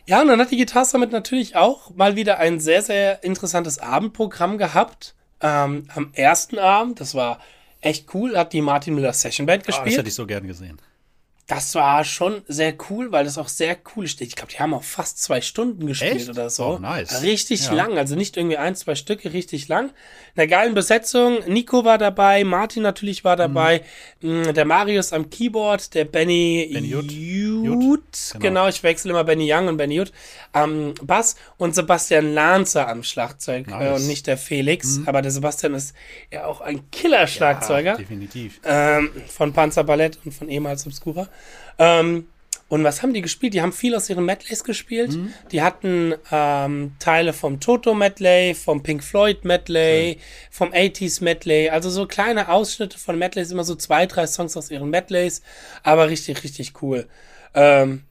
S1: Ja, und dann hat die Guitar Summit natürlich auch mal wieder ein sehr, sehr interessantes Abendprogramm gehabt. Ähm, am ersten Abend, das war echt cool, hat die Martin Miller Session Band gespielt. Oh, das
S2: hätte ich so gern gesehen.
S1: Das war schon sehr cool, weil das auch sehr cool steht. Ich glaube, die haben auch fast zwei Stunden gespielt
S2: Echt?
S1: oder so.
S2: Oh, nice.
S1: Richtig
S2: Ja.
S1: lang, also nicht irgendwie ein, zwei Stücke, richtig lang. In einer geilen Besetzung. Nico war dabei, Martin natürlich war dabei, mh, der Marius am Keyboard, der Benny,
S2: Mhm. Benny. Jut,
S1: Jut, genau.
S2: genau.
S1: ich wechsle immer Benny Young und Benny Jut am Bass und Sebastian Lanzer am Schlagzeug äh,
S2: Nice. Mhm.
S1: und nicht der Felix. Aber der Sebastian ist ja auch ein Killer-Schlagzeuger
S2: Ja, definitiv.
S1: ähm, von Panzerballett und von ehemals Obscura. Ähm, und was haben die gespielt? Die haben viel aus ihren Medleys gespielt.
S2: Mhm.
S1: Die hatten ähm, Teile vom Toto Medley, vom Pink Floyd Medley, vom 80s Medley. Also so kleine Ausschnitte von Medleys, immer so zwei, drei Songs aus ihren Medleys. Aber richtig, richtig cool. Ähm,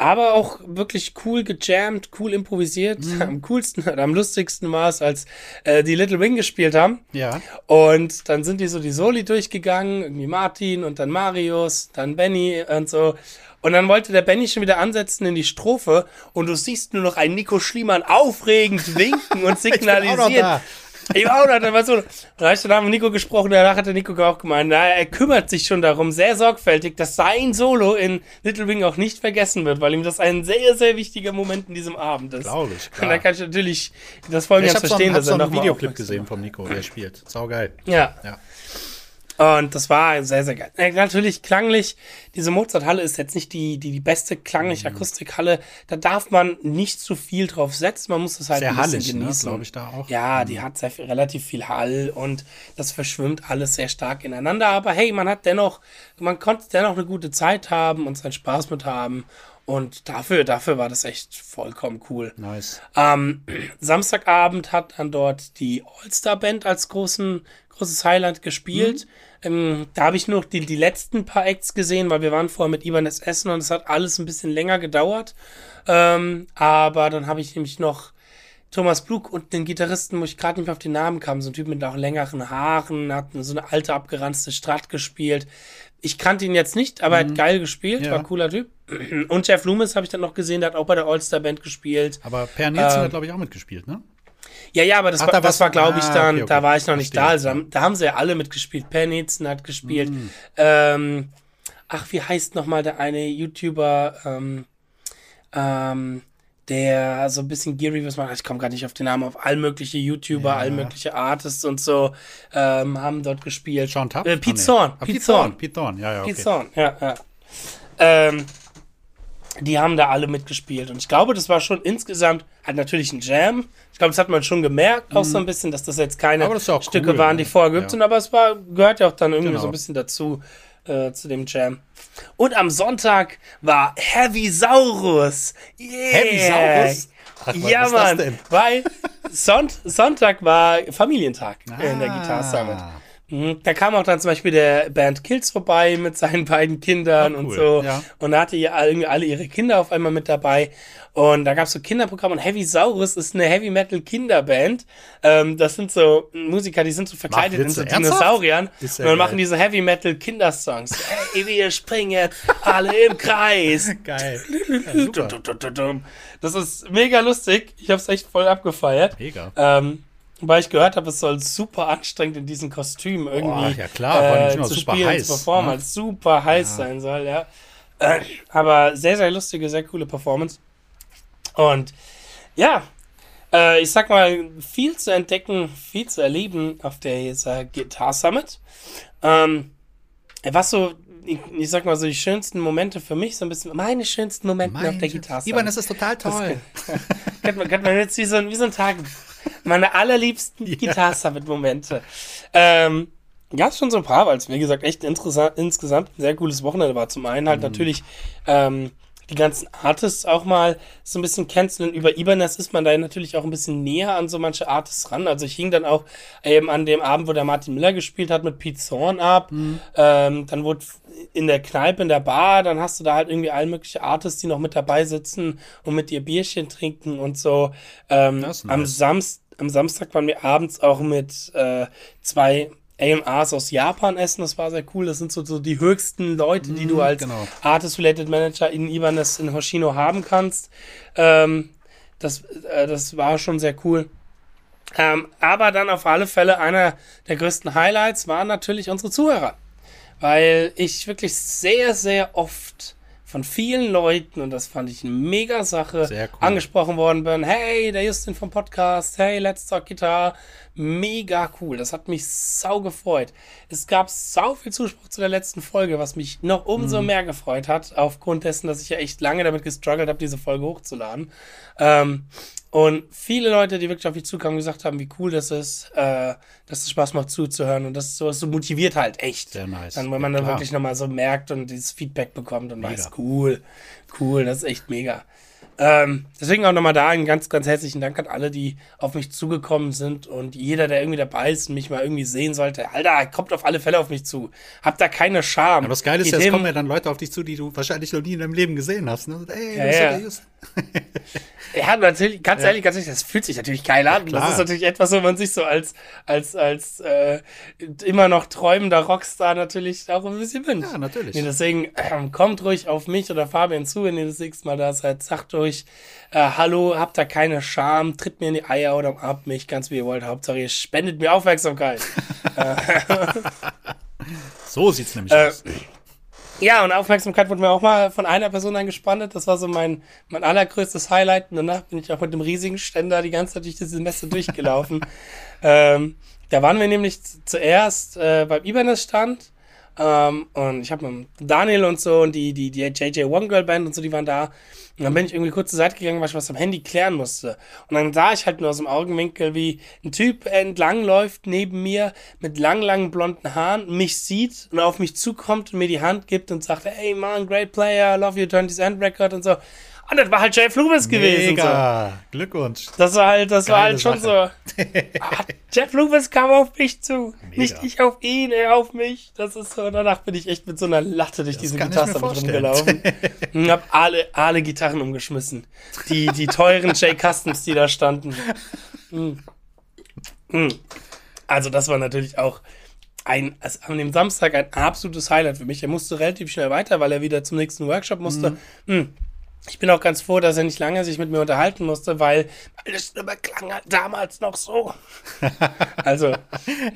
S1: aber auch wirklich cool gejammt, cool improvisiert.
S2: Mhm.
S1: Am coolsten oder am lustigsten war es, als äh, die Little Wing gespielt haben.
S2: Ja.
S1: Und dann sind die so die Soli durchgegangen, irgendwie Martin und dann Marius, dann Benny und so. Und dann wollte der Benny schon wieder ansetzen in die Strophe und du siehst nur noch einen Nico Schliemann aufregend winken und signalisieren.
S2: Da.
S1: Ich war auch noch, da war so, da habe ich dann mit Nico gesprochen, danach hat der Nico auch gemeint, na, er kümmert sich schon darum, sehr sorgfältig, dass sein Solo in Little Wing auch nicht vergessen wird, weil ihm das ein sehr, sehr wichtiger Moment in diesem Abend ist.
S2: Glaube ich,
S1: Und da
S2: klar.
S1: kann ich natürlich das voll ganz
S2: habe so,
S1: verstehen,
S2: einen-
S1: dass er
S2: einen
S1: nochmal
S2: Videoclip gesehen vom Nico, der spielt. Saugeil.
S1: Ja.
S2: Ja.
S1: Und das war sehr, sehr geil. Äh, natürlich klanglich, diese Mozarthalle ist jetzt nicht die, die, die beste klanglich
S2: Mhm.
S1: Akustikhalle. Da darf man nicht zu viel drauf setzen. Man muss es halt
S2: Sehr
S1: ein bisschen
S2: hallig, ne,
S1: genießen.
S2: glaube ich, da auch.
S1: Ja, die hat sehr relativ viel Hall und das verschwimmt alles sehr stark ineinander. Aber hey, man hat dennoch, man konnte dennoch eine gute Zeit haben und seinen Spaß mit haben. Und dafür, dafür war das echt vollkommen cool.
S2: Nice.
S1: Am Samstagabend hat dann dort die All-Star-Band als großen, großes Highlight gespielt. Ähm, da habe ich noch die, die letzten paar Acts gesehen, weil wir waren vorher mit Ibanez Essen und es hat alles ein bisschen länger gedauert. Ähm, aber dann habe ich nämlich noch Thomas Blug und den Gitarristen, wo ich gerade nicht mehr auf den Namen kam, so ein Typ mit auch längeren Haaren, hat so eine alte abgeranzte Strat gespielt. Ich kannte ihn jetzt nicht, aber er hat geil gespielt,
S2: Ja.
S1: war ein cooler Typ. Und Jeff Loomis habe ich dann noch gesehen, der hat auch bei der All-Star-Band gespielt.
S2: Aber Per Nielsen
S1: Ähm,
S2: hat, glaube ich, auch mitgespielt, ne?
S1: Ja, ja, aber das
S2: Ach,
S1: war,
S2: da
S1: das war glaube ich,
S2: ah,
S1: dann,
S2: okay, okay.
S1: da war ich noch nicht da.
S2: Verstehe.
S1: Also, da, da haben sie ja alle mitgespielt. Pennitzen hat gespielt.
S2: Mhm.
S1: Ähm, ach, wie heißt nochmal der eine YouTuber, ähm, ähm, der so ein bisschen Gear was macht. Ich komme gerade nicht auf den Namen. Auf all mögliche YouTuber,
S2: Ja.
S1: all mögliche Artists und so ähm, haben dort gespielt.
S2: Sean Tapp?
S1: Äh,
S2: Ah,
S1: Pete
S2: nee.
S1: Zorn.
S2: Ah,
S1: Pete Zorn.
S2: Pete Thorn, ja, ja, okay.
S1: Pete Zorn, ja, ja. Ähm, die haben da alle mitgespielt. Und ich glaube, das war schon insgesamt halt natürlich ein Jam. Ich glaube, das hat man schon gemerkt, auch so ein bisschen, dass das jetzt keine
S2: Mhm. Das
S1: Stücke
S2: cool,
S1: waren, die
S2: ne?
S1: vorher gibt.
S2: Ja.
S1: sind. Aber es war, gehört ja auch dann irgendwie
S2: Genau.
S1: so ein bisschen dazu, äh, zu dem Jam. Und am Sonntag war Heavy Saurus. Yeah.
S2: Heavy Saurus? Ach,
S1: ja, Mann. Weil Sonnt Sonntag war Familientag in der
S2: Ah.
S1: Guitar Summit. Mhm, Da kam auch dann zum Beispiel der Band Kills vorbei mit seinen beiden Kindern und
S2: cool,
S1: so.
S2: ja.
S1: Und da hatte ihr irgendwie alle ihre Kinder auf einmal mit dabei. Und da gab es so Kinderprogramme und Heavy Saurus ist eine Heavy Metal Kinderband. Ähm, das sind so Musiker, die sind so verkleidet in so? Dinosauriern
S2: Ist
S1: und
S2: ja
S1: dann
S2: geil.
S1: machen diese Heavy Metal Kindersongs. hey, wir springen alle im Kreis.
S2: Geil. Ja, super.
S1: Das ist mega lustig. Ich habe es echt voll abgefeiert.
S2: Mega.
S1: Ähm, weil ich gehört habe, es soll super anstrengend in diesen Kostümen irgendwie
S2: ja klar,
S1: äh, zu
S2: super
S1: spielen,
S2: heiß,
S1: zu performen,
S2: ne?
S1: super heiß sein soll, ja. Äh, aber sehr, sehr lustige, sehr coole Performance. Und ja, äh, ich sag mal, viel zu entdecken, viel zu erleben auf der dieser Guitar Summit. Ähm, was so, ich, ich sag mal so, die schönsten Momente für mich, so ein bisschen, meine schönsten Momente auf der Guitar Summit.
S2: Ivan, das ist total toll.
S1: Könnte man, könnte man jetzt wie so, ein- wie so ein Tag. Meine allerliebsten Guitar Summit Momente. Ähm, gab es schon so ein paar, weil es, wie gesagt, echt interessant, insgesamt ein sehr cooles Wochenende war. Zum einen halt natürlich ähm, die ganzen Artists auch mal so ein bisschen kennenzulernen. Über Ibanez ist man da natürlich auch ein bisschen näher an so manche Artists ran. Also ich hing dann auch eben an dem Abend, wo der Martin Miller gespielt hat, mit Pete Zorn ab. Ähm, dann wurde in der Kneipe, in der Bar, dann hast du da halt irgendwie all mögliche Artists, die noch mit dabei sitzen und mit ihr Bierchen trinken und so. Ähm, am,
S2: nice.
S1: Samst, am Samstag waren wir abends auch mit äh, zwei A&Rs aus Japan essen, das war sehr cool. Das sind so, so die höchsten Leute, die du als
S2: genau.
S1: Artist-Related Manager in Ibanez in Hoshino haben kannst. Ähm, das, äh, das war schon sehr cool. Ähm, aber dann auf alle Fälle einer der größten Highlights waren natürlich unsere Zuhörer. weil ich wirklich sehr, sehr oft von vielen Leuten, und das fand ich eine mega Sache,
S2: cool.
S1: angesprochen worden bin. Hey, der Justin vom Podcast, hey, Let's Talk Guitar. Mega cool. Das hat mich sau gefreut. Es gab sau viel Zuspruch zu der letzten Folge, was mich noch umso mehr gefreut hat, aufgrund dessen, dass ich ja echt lange damit gestruggelt habe, diese Folge hochzuladen. Ähm, und viele Leute, die wirklich auf mich zukamen, gesagt haben, wie cool das ist, äh, dass es Spaß macht zuzuhören und das sowas so motiviert halt echt.
S2: Sehr nice.
S1: Dann, wenn man
S2: Ja,
S1: dann
S2: klar.
S1: wirklich nochmal so merkt und dieses Feedback bekommt und weiß,
S2: Mega.
S1: cool, cool, das ist echt mega. Ähm, deswegen auch nochmal da einen ganz, ganz herzlichen Dank an alle, die auf mich zugekommen sind und jeder, der irgendwie dabei ist und mich mal irgendwie sehen sollte. Alter, kommt auf alle Fälle auf mich zu. Habt da keine Scham.
S2: Aber das Geile ist, ja, es kommen ja dann Leute auf dich zu, die du wahrscheinlich noch nie in deinem Leben gesehen hast. Ne? Ey,
S1: Ja, ja. Ja, natürlich, ganz ehrlich, ganz ehrlich, das fühlt sich natürlich geil an.
S2: klar.
S1: das ist natürlich etwas, wo man sich so als, als, als äh, immer noch träumender Rockstar natürlich auch ein bisschen wünscht.
S2: Ja, natürlich.
S1: Nee, deswegen ähm, kommt ruhig auf mich oder Fabian zu, wenn ihr das nächste Mal da seid. Sagt euch, äh, hallo, habt da keine Scham, tritt mir in die Eier oder umarmt mich, ganz wie ihr wollt. Hauptsache, ihr spendet mir Aufmerksamkeit.
S2: So sieht's nämlich
S1: Äh,
S2: aus.
S1: Ja, und Aufmerksamkeit wurde mir auch mal von einer Person angespannt. Das war so mein, mein allergrößtes Highlight. Und danach bin ich auch mit dem riesigen Ständer die ganze Zeit durch das Semester durchgelaufen. ähm, da waren wir nämlich zuerst äh, beim Ibanez-Stand. Ähm, und ich habe mit Daniel und so und die, die, die JJ One Girl Band und so, die waren da. Und dann bin ich irgendwie kurz zur Seite gegangen, weil ich was am Handy klären musste. Und dann sah ich halt nur aus dem Augenwinkel, wie ein Typ entlang läuft neben mir mit lang, langen blonden Haaren, mich sieht und auf mich zukommt und mir die Hand gibt und sagt, hey man, great player, love your 20th End Record und so. Und das war halt Jeff Loomis gewesen. So.
S2: Mega. Glückwunsch.
S1: Das war halt, das war halt schon
S2: Sache.
S1: so. Ah, Jeff Loomis kam auf mich zu.
S2: Mega.
S1: Nicht ich auf ihn, er auf mich. Das ist so. Danach bin ich echt mit so einer Latte durch diese
S2: ich mir
S1: Gitarre
S2: vorstellen.
S1: rumgelaufen. Und hab alle, alle Gitarren umgeschmissen. Die, die teuren J Customs, die da standen. Hm. Hm. Also, das war natürlich auch ein, also an dem Samstag ein absolutes Highlight für mich. Er musste relativ schnell weiter, weil er wieder zum nächsten Workshop musste. Hm. Ich bin auch ganz froh, dass er nicht lange sich mit mir unterhalten musste, weil meine Stimme klang halt damals noch so. Also,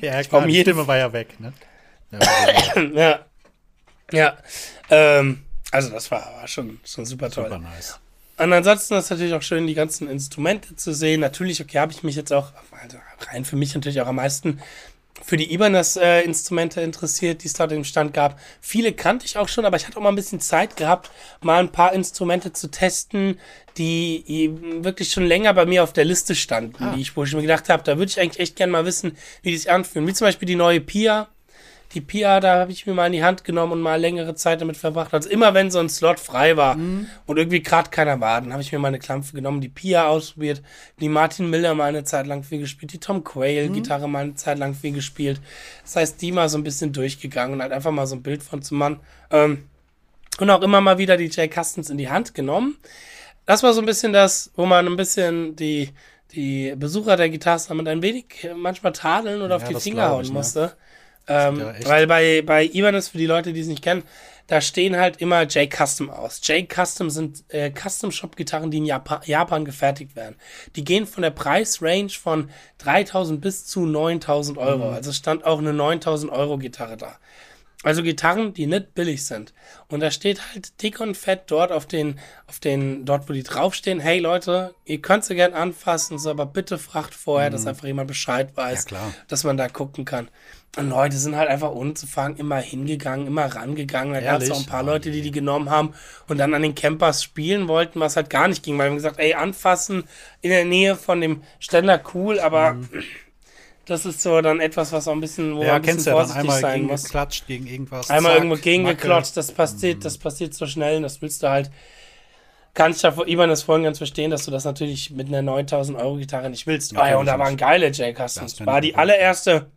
S2: Ja, klar, die Stimme war ja weg. Ne? Ja,
S1: ja. Ja. Ähm, also, das war, war schon, schon super toll.
S2: super nice.
S1: Und ansonsten ist es natürlich auch schön, die ganzen Instrumente zu sehen. Natürlich, okay, habe ich mich jetzt auch, also rein für mich natürlich auch am meisten für die Ibanez-Instrumente interessiert, die es dort im Stand gab. Viele kannte ich auch schon, aber ich hatte auch mal ein bisschen Zeit gehabt, mal ein paar Instrumente zu testen, die wirklich schon länger bei mir auf der Liste standen, die ich, wo ich mir gedacht habe, da würde ich eigentlich echt gerne mal wissen, wie die sich anfühlen. Wie zum Beispiel die neue Pia. Die Pia, da habe ich mir mal in die Hand genommen und mal längere Zeit damit verbracht. Also immer wenn so ein Slot frei war und irgendwie gerade keiner war, dann habe ich mir mal eine Klampfe genommen, die Pia ausprobiert, die Martin Miller mal eine Zeit lang viel gespielt, die Tom Quayle Gitarre mal eine Zeit lang viel gespielt. Das heißt, die mal so ein bisschen durchgegangen und halt einfach mal so ein Bild von zu machen. Ähm, und auch immer mal wieder die J Customs in die Hand genommen. Das war so ein bisschen das, wo man ein bisschen die, die Besucher der Gitarren damit ein wenig äh, manchmal tadeln oder auf
S2: Ja,
S1: die
S2: das
S1: Finger hauen
S2: ich, ne?
S1: Ähm,
S2: ja
S1: weil bei, bei Ibanez, für die Leute, die es nicht kennen, da stehen halt immer J-Custom aus. J-Custom sind äh, Custom-Shop-Gitarren, die in Japan, Japan gefertigt werden. Die gehen von der Preisrange von 3000 bis zu 9000 Euro. Also es stand auch eine 9000 Euro Gitarre da. Also Gitarren, die nicht billig sind. Und da steht halt dick und fett dort auf den, auf den, dort wo die draufstehen, hey Leute, ihr könnt sie gern anfassen, so, aber bitte fragt vorher, dass einfach jemand Bescheid weiß,
S2: Ja, klar.
S1: dass man da gucken kann. Und Leute sind halt einfach ohne zu fragen immer hingegangen, immer rangegangen. Da gab es auch ein paar
S2: Oh,
S1: Leute, die die genommen haben und dann an den Campers spielen wollten, was halt gar nicht ging, weil wir haben gesagt, ey, anfassen in der Nähe von dem Ständer cool, aber das ist so dann etwas, was auch ein bisschen, wo man
S2: Ja,
S1: ein bisschen
S2: ja
S1: vorsichtig
S2: einmal
S1: sein
S2: gegen
S1: muss.
S2: geklatscht, gegen irgendwas.
S1: Einmal
S2: zack,
S1: irgendwo gegengeklotzt,
S2: Macke.
S1: das passiert, das passiert so schnell und das willst du halt. Kann ich da Ibanez vorhin ganz verstehen, dass du das natürlich mit einer 9000 Euro Gitarre nicht willst.
S2: Ja,
S1: ah, ja, und da waren
S2: nicht.
S1: geile J
S2: Das
S1: War die allererste,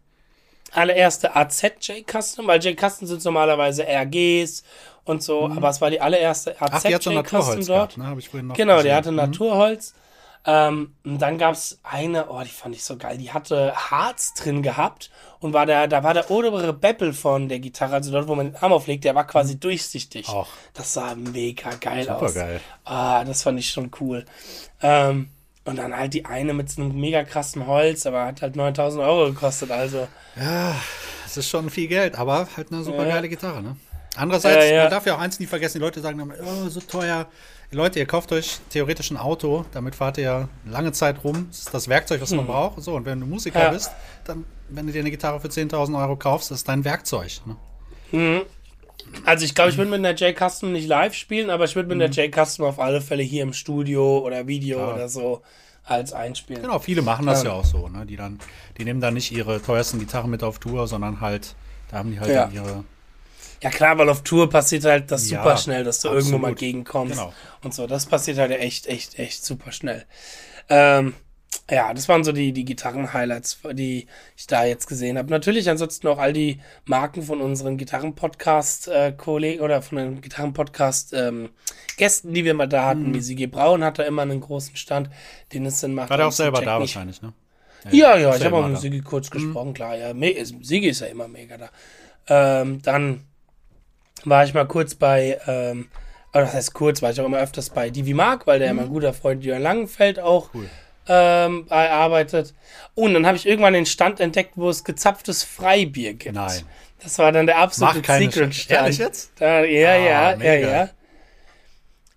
S1: allererste AZ J Custom, weil J Custom sind normalerweise RGs und so, aber es war die allererste AZ
S2: Mhm. Ach, die hat so
S1: J Custom dort.
S2: gehabt, ne? Habe ich vorhin noch
S1: Genau, die
S2: gesehen.
S1: hatte Naturholz. Ähm, und dann gab's eine, oh, die fand ich so geil, die hatte Harz drin gehabt und war der, da war der obere Beppel von der Gitarre, also dort, wo man den Arm auflegt, der war quasi durchsichtig.
S2: Auch.
S1: Das sah mega geil aus.
S2: Supergeil.
S1: Ah, das fand ich schon cool. Ähm, und dann halt die eine mit so einem mega krassen Holz, aber hat halt 9000 Euro gekostet, also.
S2: Das ist schon viel Geld, aber halt eine super geile Gitarre, ne? Andererseits,
S1: Ja, ja.
S2: man darf ja auch eins nie vergessen, die Leute sagen dann, oh, so teuer. Leute, ihr kauft euch theoretisch ein Auto, damit fahrt ihr ja lange Zeit rum. Das ist das Werkzeug, was man braucht. So, und wenn du Musiker.
S1: Ja.
S2: bist, dann, wenn du dir eine Gitarre für 10.000 Euro kaufst, das ist dein Werkzeug. Ne?
S1: Also ich glaube, ich würde mit einer J-Custom nicht live spielen, aber ich würde mit einer J-Custom auf alle Fälle hier im Studio oder Video
S2: Ja.
S1: oder so als einspielen.
S2: Genau, viele machen das
S1: Ja.
S2: ja auch so. Ne? Die, dann, die nehmen dann nicht ihre teuersten Gitarren mit auf Tour, sondern halt, da haben die halt
S1: Ja.
S2: ihre.
S1: Ja klar, weil auf Tour passiert halt das
S2: Ja,
S1: super schnell, dass du irgendwo mal
S2: absolut.
S1: gegenkommst
S2: Genau.
S1: und so. Das passiert halt echt, echt, echt super schnell. Ähm, ja, das waren so die, die Gitarren-Highlights, die ich da jetzt gesehen habe. Natürlich ansonsten auch all die Marken von unseren Gitarren-Podcast-Kollegen oder von den Gitarren-Podcast-Gästen, die wir mal da hatten. Wie Sigi Braun hat da immer einen großen Stand, den es dann macht.
S2: War der auch selber da
S1: nicht.
S2: wahrscheinlich, ne?
S1: Ja, ja, ich
S2: selber
S1: habe auch mit. Sigi kurz gesprochen, klar. Ja, Sigi ist ja immer mega da. Ähm, dann war ich mal kurz bei, ähm, aber das heißt kurz, war ich auch immer öfters bei Divi Mark, weil der mein guter Freund Jörn Langenfeld auch
S2: Cool.
S1: Ähm, bei arbeitet. Und dann habe ich irgendwann den Stand entdeckt, wo es gezapftes Freibier gibt.
S2: Nein.
S1: Das war dann der absolute
S2: Mach keine
S1: Secret
S2: Sch-
S1: Stand.
S2: Ehrlich jetzt?
S1: Da, ja,
S2: Ah,
S1: ja, ja,
S2: mega.
S1: ja.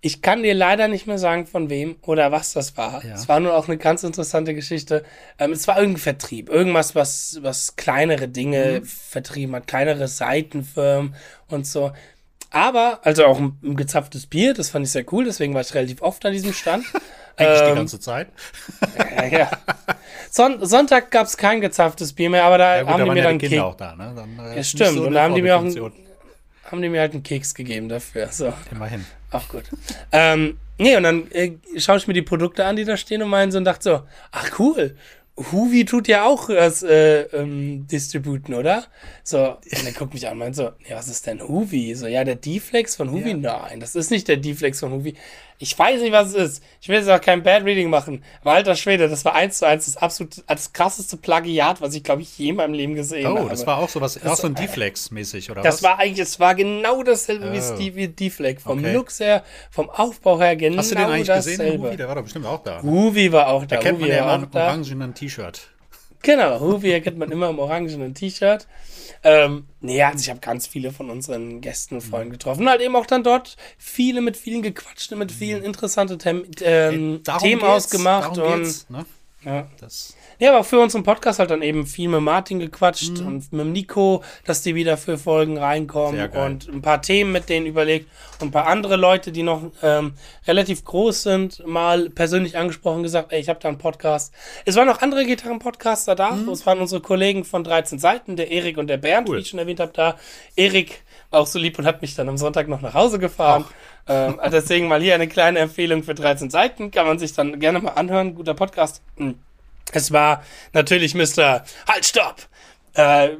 S1: Ich kann dir leider nicht mehr sagen, von wem oder was das war.
S2: Ja.
S1: Es war nur auch eine ganz interessante Geschichte. Ähm, es war irgendein Vertrieb. Irgendwas, was, was kleinere Dinge
S2: Mhm.
S1: vertrieben hat, kleinere Seitenfirmen und so. Aber, also auch ein, ein gezapftes Bier, das fand ich sehr cool, deswegen war ich relativ oft an diesem Stand.
S2: Eigentlich die
S1: Ähm,
S2: ganze Zeit.
S1: ja, ja. Son Sonntag gab es kein gezapftes Bier mehr, aber da
S2: Ja, gut,
S1: haben
S2: da
S1: die mir dann
S2: die Kinder
S1: Kek
S2: auch da, ne? Dann, äh,
S1: Ja, stimmt.
S2: so
S1: Und da haben die mir auch
S2: Vorbildfunktion.
S1: haben die mir halt einen Keks gegeben dafür. So.
S2: Immerhin.
S1: Auch gut. ähm, nee, und dann äh, schaue ich mir die Produkte an, die da stehen und meinen so und dachte so, ach cool, Huvi tut ja auch das äh, ähm, Distributen, oder? So, und er guckt mich an und meint so, nee, was ist denn Huvi? So, ja, der D-Flex von Huvi? Nein, das ist nicht der D-Flex von Huvi. Ich weiß nicht, was es ist. Ich will jetzt auch kein Bad Reading machen. Aber alter Schwede, das war eins zu eins das absolut, das krasseste Plagiat, was ich, glaube ich, je in meinem Leben gesehen habe.
S2: Oh, das war auch sowas, auch so ein D-Flex-mäßig, oder
S1: Das
S2: was?
S1: war eigentlich, es war genau dasselbe wie
S2: Oh.
S1: Stevie D-Fleck. Vom
S2: Okay.
S1: Looks her, vom Aufbau her, genau
S2: Hast du den eigentlich gesehen, den
S1: dasselbe.
S2: Movie? Der war doch bestimmt auch da.
S1: Huvi war auch da.
S2: Da kennt man
S1: Huvi
S2: ja
S1: auch
S2: ein
S1: da.
S2: T-Shirt.
S1: Genau, Huvi erkennt man immer im orangenen T-Shirt. Ähm, nee, also ich habe ganz viele von unseren Gästen und Freunden getroffen. Halt eben auch dann dort viele mit vielen gequatscht mit vielen interessanten Them ähm, Themen
S2: geht's,
S1: ausgemacht. Und
S2: geht's, ne?
S1: Ja.
S2: Das,
S1: Ja, aber auch für unseren Podcast halt dann eben viel mit Martin gequatscht
S2: Mhm.
S1: und mit Nico, dass die wieder für Folgen reinkommen und ein paar Themen mit denen überlegt und ein paar andere Leute, die noch ähm, relativ groß sind, mal persönlich angesprochen, gesagt, ey, ich habe da einen Podcast. Es waren noch andere Gitarren-Podcaster da, es waren unsere Kollegen von 13 Seiten, der Erik und der Bernd,
S2: Mhm. Cool.
S1: wie ich schon erwähnt habe, da. Erik auch so lieb und hat mich dann am Sonntag noch nach Hause gefahren. Ähm, also deswegen mal hier eine kleine Empfehlung für 13 Seiten, kann man sich dann gerne mal anhören, guter Podcast. Hm. Es war natürlich Mr. Halt, stopp! Äh,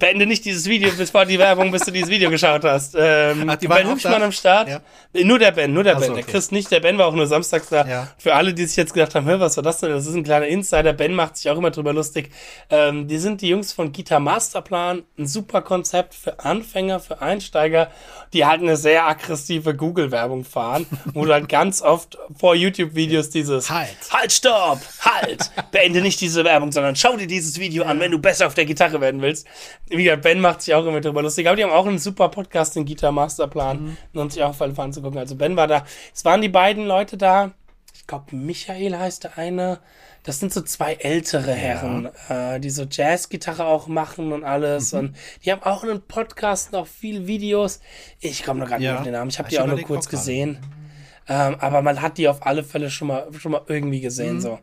S1: beende nicht dieses Video, bevor die Werbung, bis du dieses Video geschaut hast. Ähm,
S2: Ach, die
S1: Ben Hübschmann am Start.
S2: Ja.
S1: Äh, Nur der Ben, nur der
S2: Ach
S1: Ben.
S2: so,
S1: Der
S2: okay.
S1: Chris nicht, der Ben war auch nur samstags da.
S2: Ja.
S1: Für alle, die sich jetzt gedacht haben, was war das denn? Das ist ein kleiner Insider. Ben macht sich auch immer drüber lustig. Ähm, die sind die Jungs von Guitar Masterplan. Ein super Konzept für Anfänger, für Einsteiger, die halt eine sehr aggressive Google-Werbung fahren, wo du halt ganz oft vor YouTube-Videos dieses
S2: Halt.
S1: Halt, stopp! Halt! Beende nicht diese Werbung, sondern schau dir dieses Video an, wenn du besser auf der Gitarre werden willst. Wie gesagt, Ben macht sich auch immer drüber lustig. Aber die haben auch einen super Podcast, den Guitar Masterplan. Und sich auch voll anzugucken. Also Ben war da. Es waren die beiden Leute da. Ich glaube, Michael heißt der eine. Das sind so zwei ältere Herren, äh, die so Jazzgitarre auch machen und alles. Und die haben auch einen Podcast, noch viel Videos. Ich komme noch gar nicht
S2: Ja.
S1: auf den Namen. Ich habe die auch nur kurz gesehen. Ähm, aber man hat die auf alle Fälle schon mal, schon mal irgendwie gesehen. So.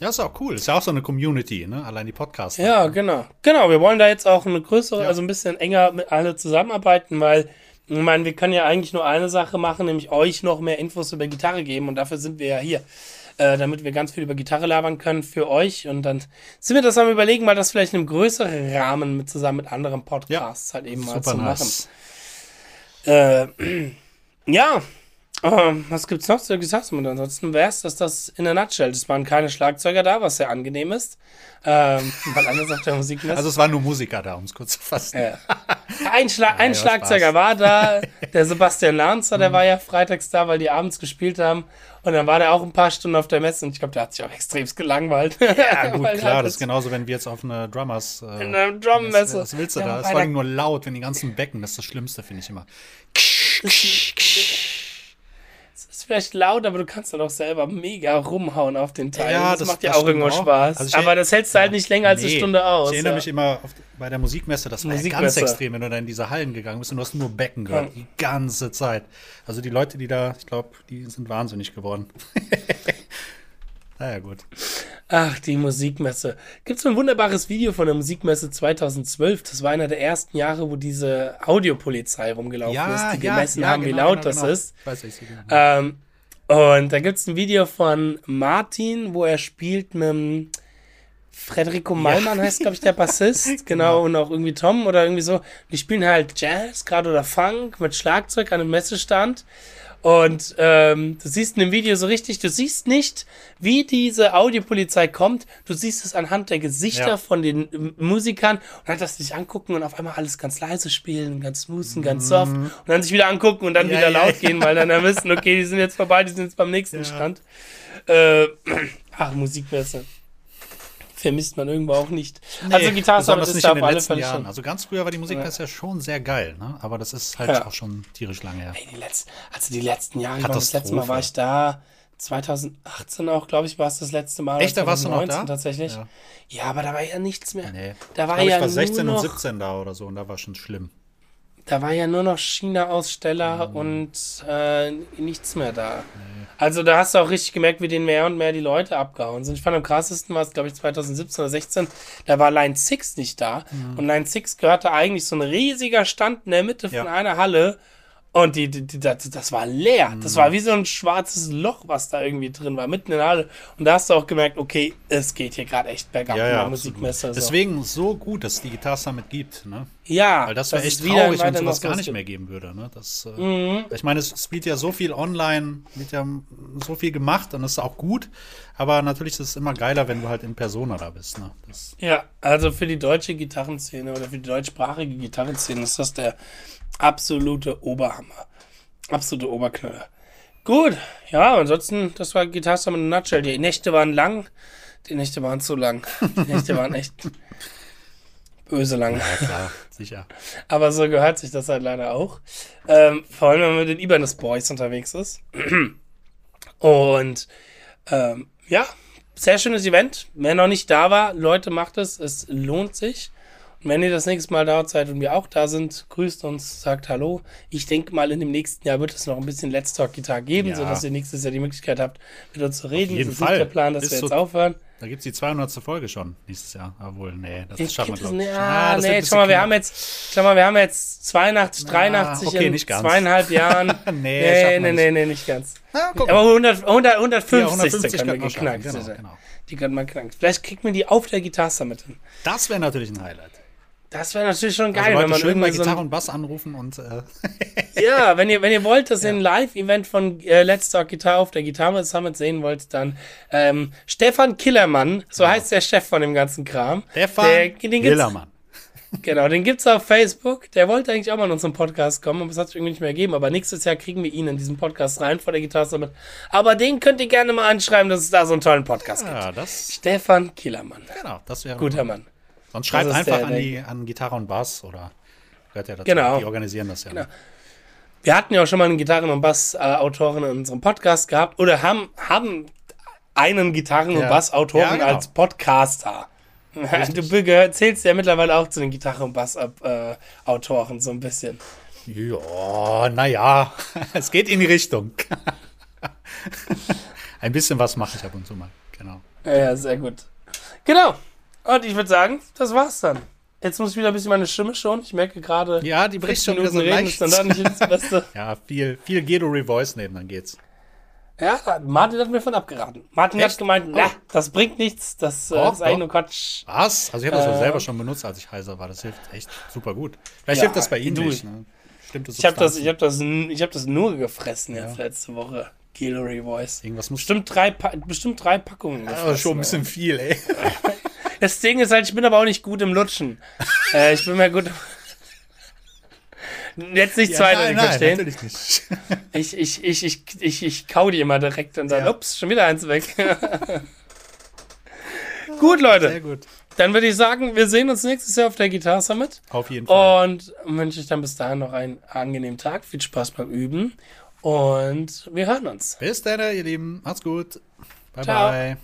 S2: Ja, ist auch cool. Ist ja auch so eine Community, ne? Allein die Podcasts.
S1: Ja, genau. Genau, wir wollen da jetzt auch eine größere, also ein bisschen enger mit alle zusammenarbeiten, weil ich meine, wir können ja eigentlich nur eine Sache machen, nämlich euch noch mehr Infos über Gitarre geben und dafür sind wir ja hier. Äh, damit wir ganz viel über Gitarre labern können für euch und dann sind wir das am überlegen, mal das vielleicht in einem größeren Rahmen mit zusammen mit anderen Podcasts halt eben mal zu
S2: nice.
S1: machen. Äh, ja, ähm, was gibt's noch zu gesagt? Und ansonsten wäre es, dass das in der Nutshell. Es waren keine Schlagzeuger da, was sehr angenehm ist. Ähm, weil anders auf der Musik
S2: Also es waren nur Musiker da, um es kurz zu fassen.
S1: ja. Ein, Schla ein
S2: ja,
S1: Schlagzeuger
S2: Spaß.
S1: war da, der Sebastian Lanzer, der war ja freitags da, weil die abends gespielt haben. Und dann war der auch ein paar Stunden auf der Messe und ich glaube, der hat sich auch extremst gelangweilt.
S2: Ja, gut, klar, das ist genauso, wenn wir jetzt auf eine Drummers. Äh,
S1: in einer Drummesse.
S2: Was, willst du
S1: Ja,
S2: da? Es allem nur laut, wenn die ganzen Becken, das ist das Schlimmste, finde ich immer.
S1: Ist vielleicht laut, aber du kannst dann auch selber mega rumhauen auf den Teil.
S2: Ja,
S1: das,
S2: das-
S1: macht ja auch irgendwo
S2: auch.
S1: Spaß.
S2: Also
S1: aber das hältst du halt nicht länger als eine
S2: Nee,
S1: Stunde aus.
S2: Ich erinnere
S1: ja.
S2: mich immer auf, bei der Musikmesse, das war ja ganz extrem, wenn du da in diese Hallen gegangen bist und du hast nur Becken gehört,
S1: Ja.
S2: die ganze Zeit. Also die Leute, die da, ich glaube, die sind wahnsinnig geworden. naja, gut.
S1: Ach, die Musikmesse. Gibt es ein wunderbares Video von der Musikmesse 2012? Das war einer der ersten Jahre, wo diese Audiopolizei rumgelaufen ist, die gemessen haben, wie laut das ist.
S2: Ich weiß, ich sehe
S1: Ähm, und da gibt es ein Video von Martin, wo er spielt mit dem Frederico Malmann, heißt, glaube ich, der Bassist. genau, und auch irgendwie Tom oder irgendwie so. Die spielen halt Jazz, gerade oder Funk mit Schlagzeug an einem Messestand. Und ähm, du siehst in dem Video so richtig, du siehst nicht, wie diese Audiopolizei kommt. Du siehst es anhand der Gesichter
S2: Ja.
S1: von den ähm, Musikern und dann das sich angucken und auf einmal alles ganz leise spielen, ganz smooth und ganz soft und dann sich wieder angucken und dann
S2: Mhm. Ja,
S1: wieder
S2: ja,
S1: laut gehen, weil dann dann wissen, okay, die sind jetzt vorbei, die sind jetzt beim nächsten. Stand. Äh, ach, Musikmesse. Vermisst man irgendwo auch nicht. also Gitarre
S2: besonders
S1: ist
S2: nicht
S1: da
S2: in den letzten Jahren.
S1: schon.
S2: Also ganz früher war die Musikmesse ja schon sehr geil, ne? aber das ist halt
S1: Ja.
S2: auch schon tierisch lange her.
S1: Ey, die letzten, also die letzten Jahre, das letzte. Mal war ich da, 2018 auch, glaube ich, war es das letzte Mal.
S2: Echt, da warst du noch
S1: 2019
S2: da?
S1: tatsächlich. Ja.
S2: Ja.
S1: aber da war ja nichts mehr.
S2: Nee.
S1: Da war
S2: ich,
S1: ja
S2: ich war 16
S1: nur
S2: und
S1: noch,
S2: 17 da oder so und da war schon schlimm.
S1: Da war ja nur noch China-Aussteller
S2: Mhm.
S1: und äh, nichts mehr da. Also da hast du auch richtig gemerkt, wie denen mehr und mehr die Leute abgehauen sind. Ich fand am krassesten war es, glaube ich, 2017 oder 16, da war Line 6 nicht da.
S2: Mhm.
S1: Und Line 6 gehörte eigentlich so ein riesiger Stand in der Mitte von
S2: Ja.
S1: einer Halle. Und die, die, die, das, das war leer. Das
S2: Mhm.
S1: war wie so ein schwarzes Loch, was da irgendwie drin war, mitten in der Halle. Und da hast du auch gemerkt, okay, es geht hier gerade echt bergab
S2: Ja,
S1: in
S2: ja,
S1: der
S2: absolut.
S1: Musikmesse. So.
S2: Deswegen so gut, dass es die Guitar Summit gibt. Ne?
S1: ja,
S2: Weil das wäre echt
S1: es
S2: traurig, wenn
S1: weiter
S2: sowas gar nicht mehr geben würde. Ne? Das, äh,
S1: Mhm.
S2: Ich meine, es, es wird ja so viel online, wird ja so viel gemacht und das ist auch gut. Aber natürlich ist es immer geiler, wenn du halt in Persona da bist. Ne? Das,
S1: Ja, also für die deutsche Gitarrenszene oder für die deutschsprachige Gitarrenszene ist das der absolute Oberhammer. Absolute Oberknüller. Gut, ja, ansonsten, das war in a Nutshell. Die Nächte waren lang, die Nächte waren zu lang. Die Nächte waren echt böse lang.
S2: ja, klar, sicher.
S1: Aber so gehört sich das halt leider auch. Ähm, vor allem, wenn man mit den Ibanez Boys unterwegs ist. Und ähm, ja, sehr schönes Event. Wer noch nicht da war, Leute, macht es. Es lohnt sich. Und wenn ihr das nächste Mal da seid und wir auch da sind, grüßt uns, sagt Hallo. Ich denke mal, in dem nächsten Jahr wird es noch ein bisschen Let's Talk Gitarre geben,
S2: Ja.
S1: sodass ihr nächstes Jahr die Möglichkeit habt, mit uns zu reden.
S2: jeden
S1: das ist nicht
S2: Fall.
S1: der Plan, dass
S2: Bis
S1: wir jetzt
S2: zu-
S1: aufhören.
S2: Da gibt es die 200. Folge schon nächstes Jahr. Obwohl, nee, das schaffen wir, glaube ich.
S1: ne,
S2: Ah,
S1: ah, nee, schau mal, wir haben jetzt, schau mal, wir haben jetzt 82, 83
S2: okay,
S1: in
S2: nicht ganz.
S1: zweieinhalb Jahren.
S2: Nee,
S1: nee,
S2: wir
S1: nee,
S2: nicht.
S1: nee, nee, nicht ganz.
S2: Na, guck
S1: Aber
S2: mal.
S1: 100, 100, 150,
S2: Ja, 150
S1: können wir geknackt.
S2: genau, genau.
S1: Die können man knacken. Vielleicht kriegt man die auf der Gitarre Summit hin.
S2: Das wäre natürlich ein Highlight.
S1: Das wäre natürlich schon
S2: Also
S1: geil,
S2: Leute
S1: wenn man
S2: schön bei
S1: irgendwie so
S2: Gitarre und Bass anrufen und äh,
S1: Ja, wenn ihr, wenn ihr wollt, dass ihr ein Live-Event von äh, Let's Talk Guitar auf der Gitarre Summit sehen wollt, dann ähm, Stefan Killermann, so heißt der Chef von dem ganzen Kram.
S2: Stefan
S1: der,
S2: Hillermann.
S1: Genau, den gibt's auf Facebook. Der wollte eigentlich auch mal in unseren Podcast kommen, aber es hat sich irgendwie nicht mehr gegeben. Aber nächstes Jahr kriegen wir ihn in diesen Podcast rein vor der Gitarre Summit. Aber den könnt ihr gerne mal anschreiben, dass es da so einen tollen Podcast gibt.
S2: Ja, das,
S1: Stefan Killermann.
S2: genau, das wäre
S1: Guter Mann.
S2: Sonst schreibt einfach an, die, an Gitarre und Bass oder gehört ja dazu.
S1: Genau.
S2: Die organisieren das ja.
S1: Genau. Wir hatten ja auch schon mal einen Gitarren- und Bass-Autoren in unserem Podcast gehabt oder haben, haben einen Gitarren- und
S2: Ja.
S1: Bass-Autoren
S2: Ja, genau.
S1: als Podcaster. Du gehör- zählst ja mittlerweile auch zu den Gitarren- und Bass-Autoren so ein bisschen.
S2: Ja, naja, es geht in die Richtung. Ein bisschen was mache ich ab und zu mal. Genau.
S1: Ja, sehr gut. Genau. Und ich würde sagen, das war's dann. Jetzt muss ich wieder ein bisschen meine Stimme schonen. Ich merke gerade,
S2: Ja, die bricht schon wieder so leicht.
S1: ist dann nicht das Beste.
S2: Ja, viel, viel Gedo Revoice nehmen, dann geht's.
S1: Ja, Martin hat mir von abgeraten. Martin hat
S2: Echt?
S1: gemeint,
S2: Oh.
S1: na, das bringt nichts, das äh,
S2: Doch,
S1: ist eigentlich nur Quatsch.
S2: Was? Also ich habe das
S1: Äh,
S2: selber schon benutzt, als ich heiser war. Das hilft echt super gut. Vielleicht
S1: Ja,
S2: hilft das bei Ihnen
S1: du-
S2: nicht. Ne? Bestimmte
S1: Ich habe das, ich hab das, ich hab das nur gefressen jetzt
S2: Ja.
S1: letzte Woche. Guillory Voice.
S2: Irgendwas muss
S1: Bestimmt drei, Pa- bestimmt drei Packungen.
S2: aber
S1: gefressen,
S2: schon ein bisschen viel, ey.
S1: Das Ding ist halt, ich bin aber auch nicht gut im Lutschen. äh, ich bin mehr gut. Jetzt nicht
S2: Ja,
S1: zwei,
S2: nein,
S1: nicht
S2: nein,
S1: verstehen.
S2: natürlich nicht.
S1: Ich, ich, ich, ich, ich, ich kau die immer direkt und dann,
S2: Ja.
S1: ups, schon wieder eins weg. Gut, Leute.
S2: Sehr gut.
S1: Dann würde ich sagen, wir sehen uns nächstes Jahr auf der Guitar Summit.
S2: Auf jeden Fall.
S1: Und wünsche ich dann bis dahin noch einen angenehmen Tag. Viel Spaß beim Üben. Und wir hören uns.
S2: Bis dann, ihr Lieben. Macht's gut. Bye,
S1: Ciao.
S2: bye.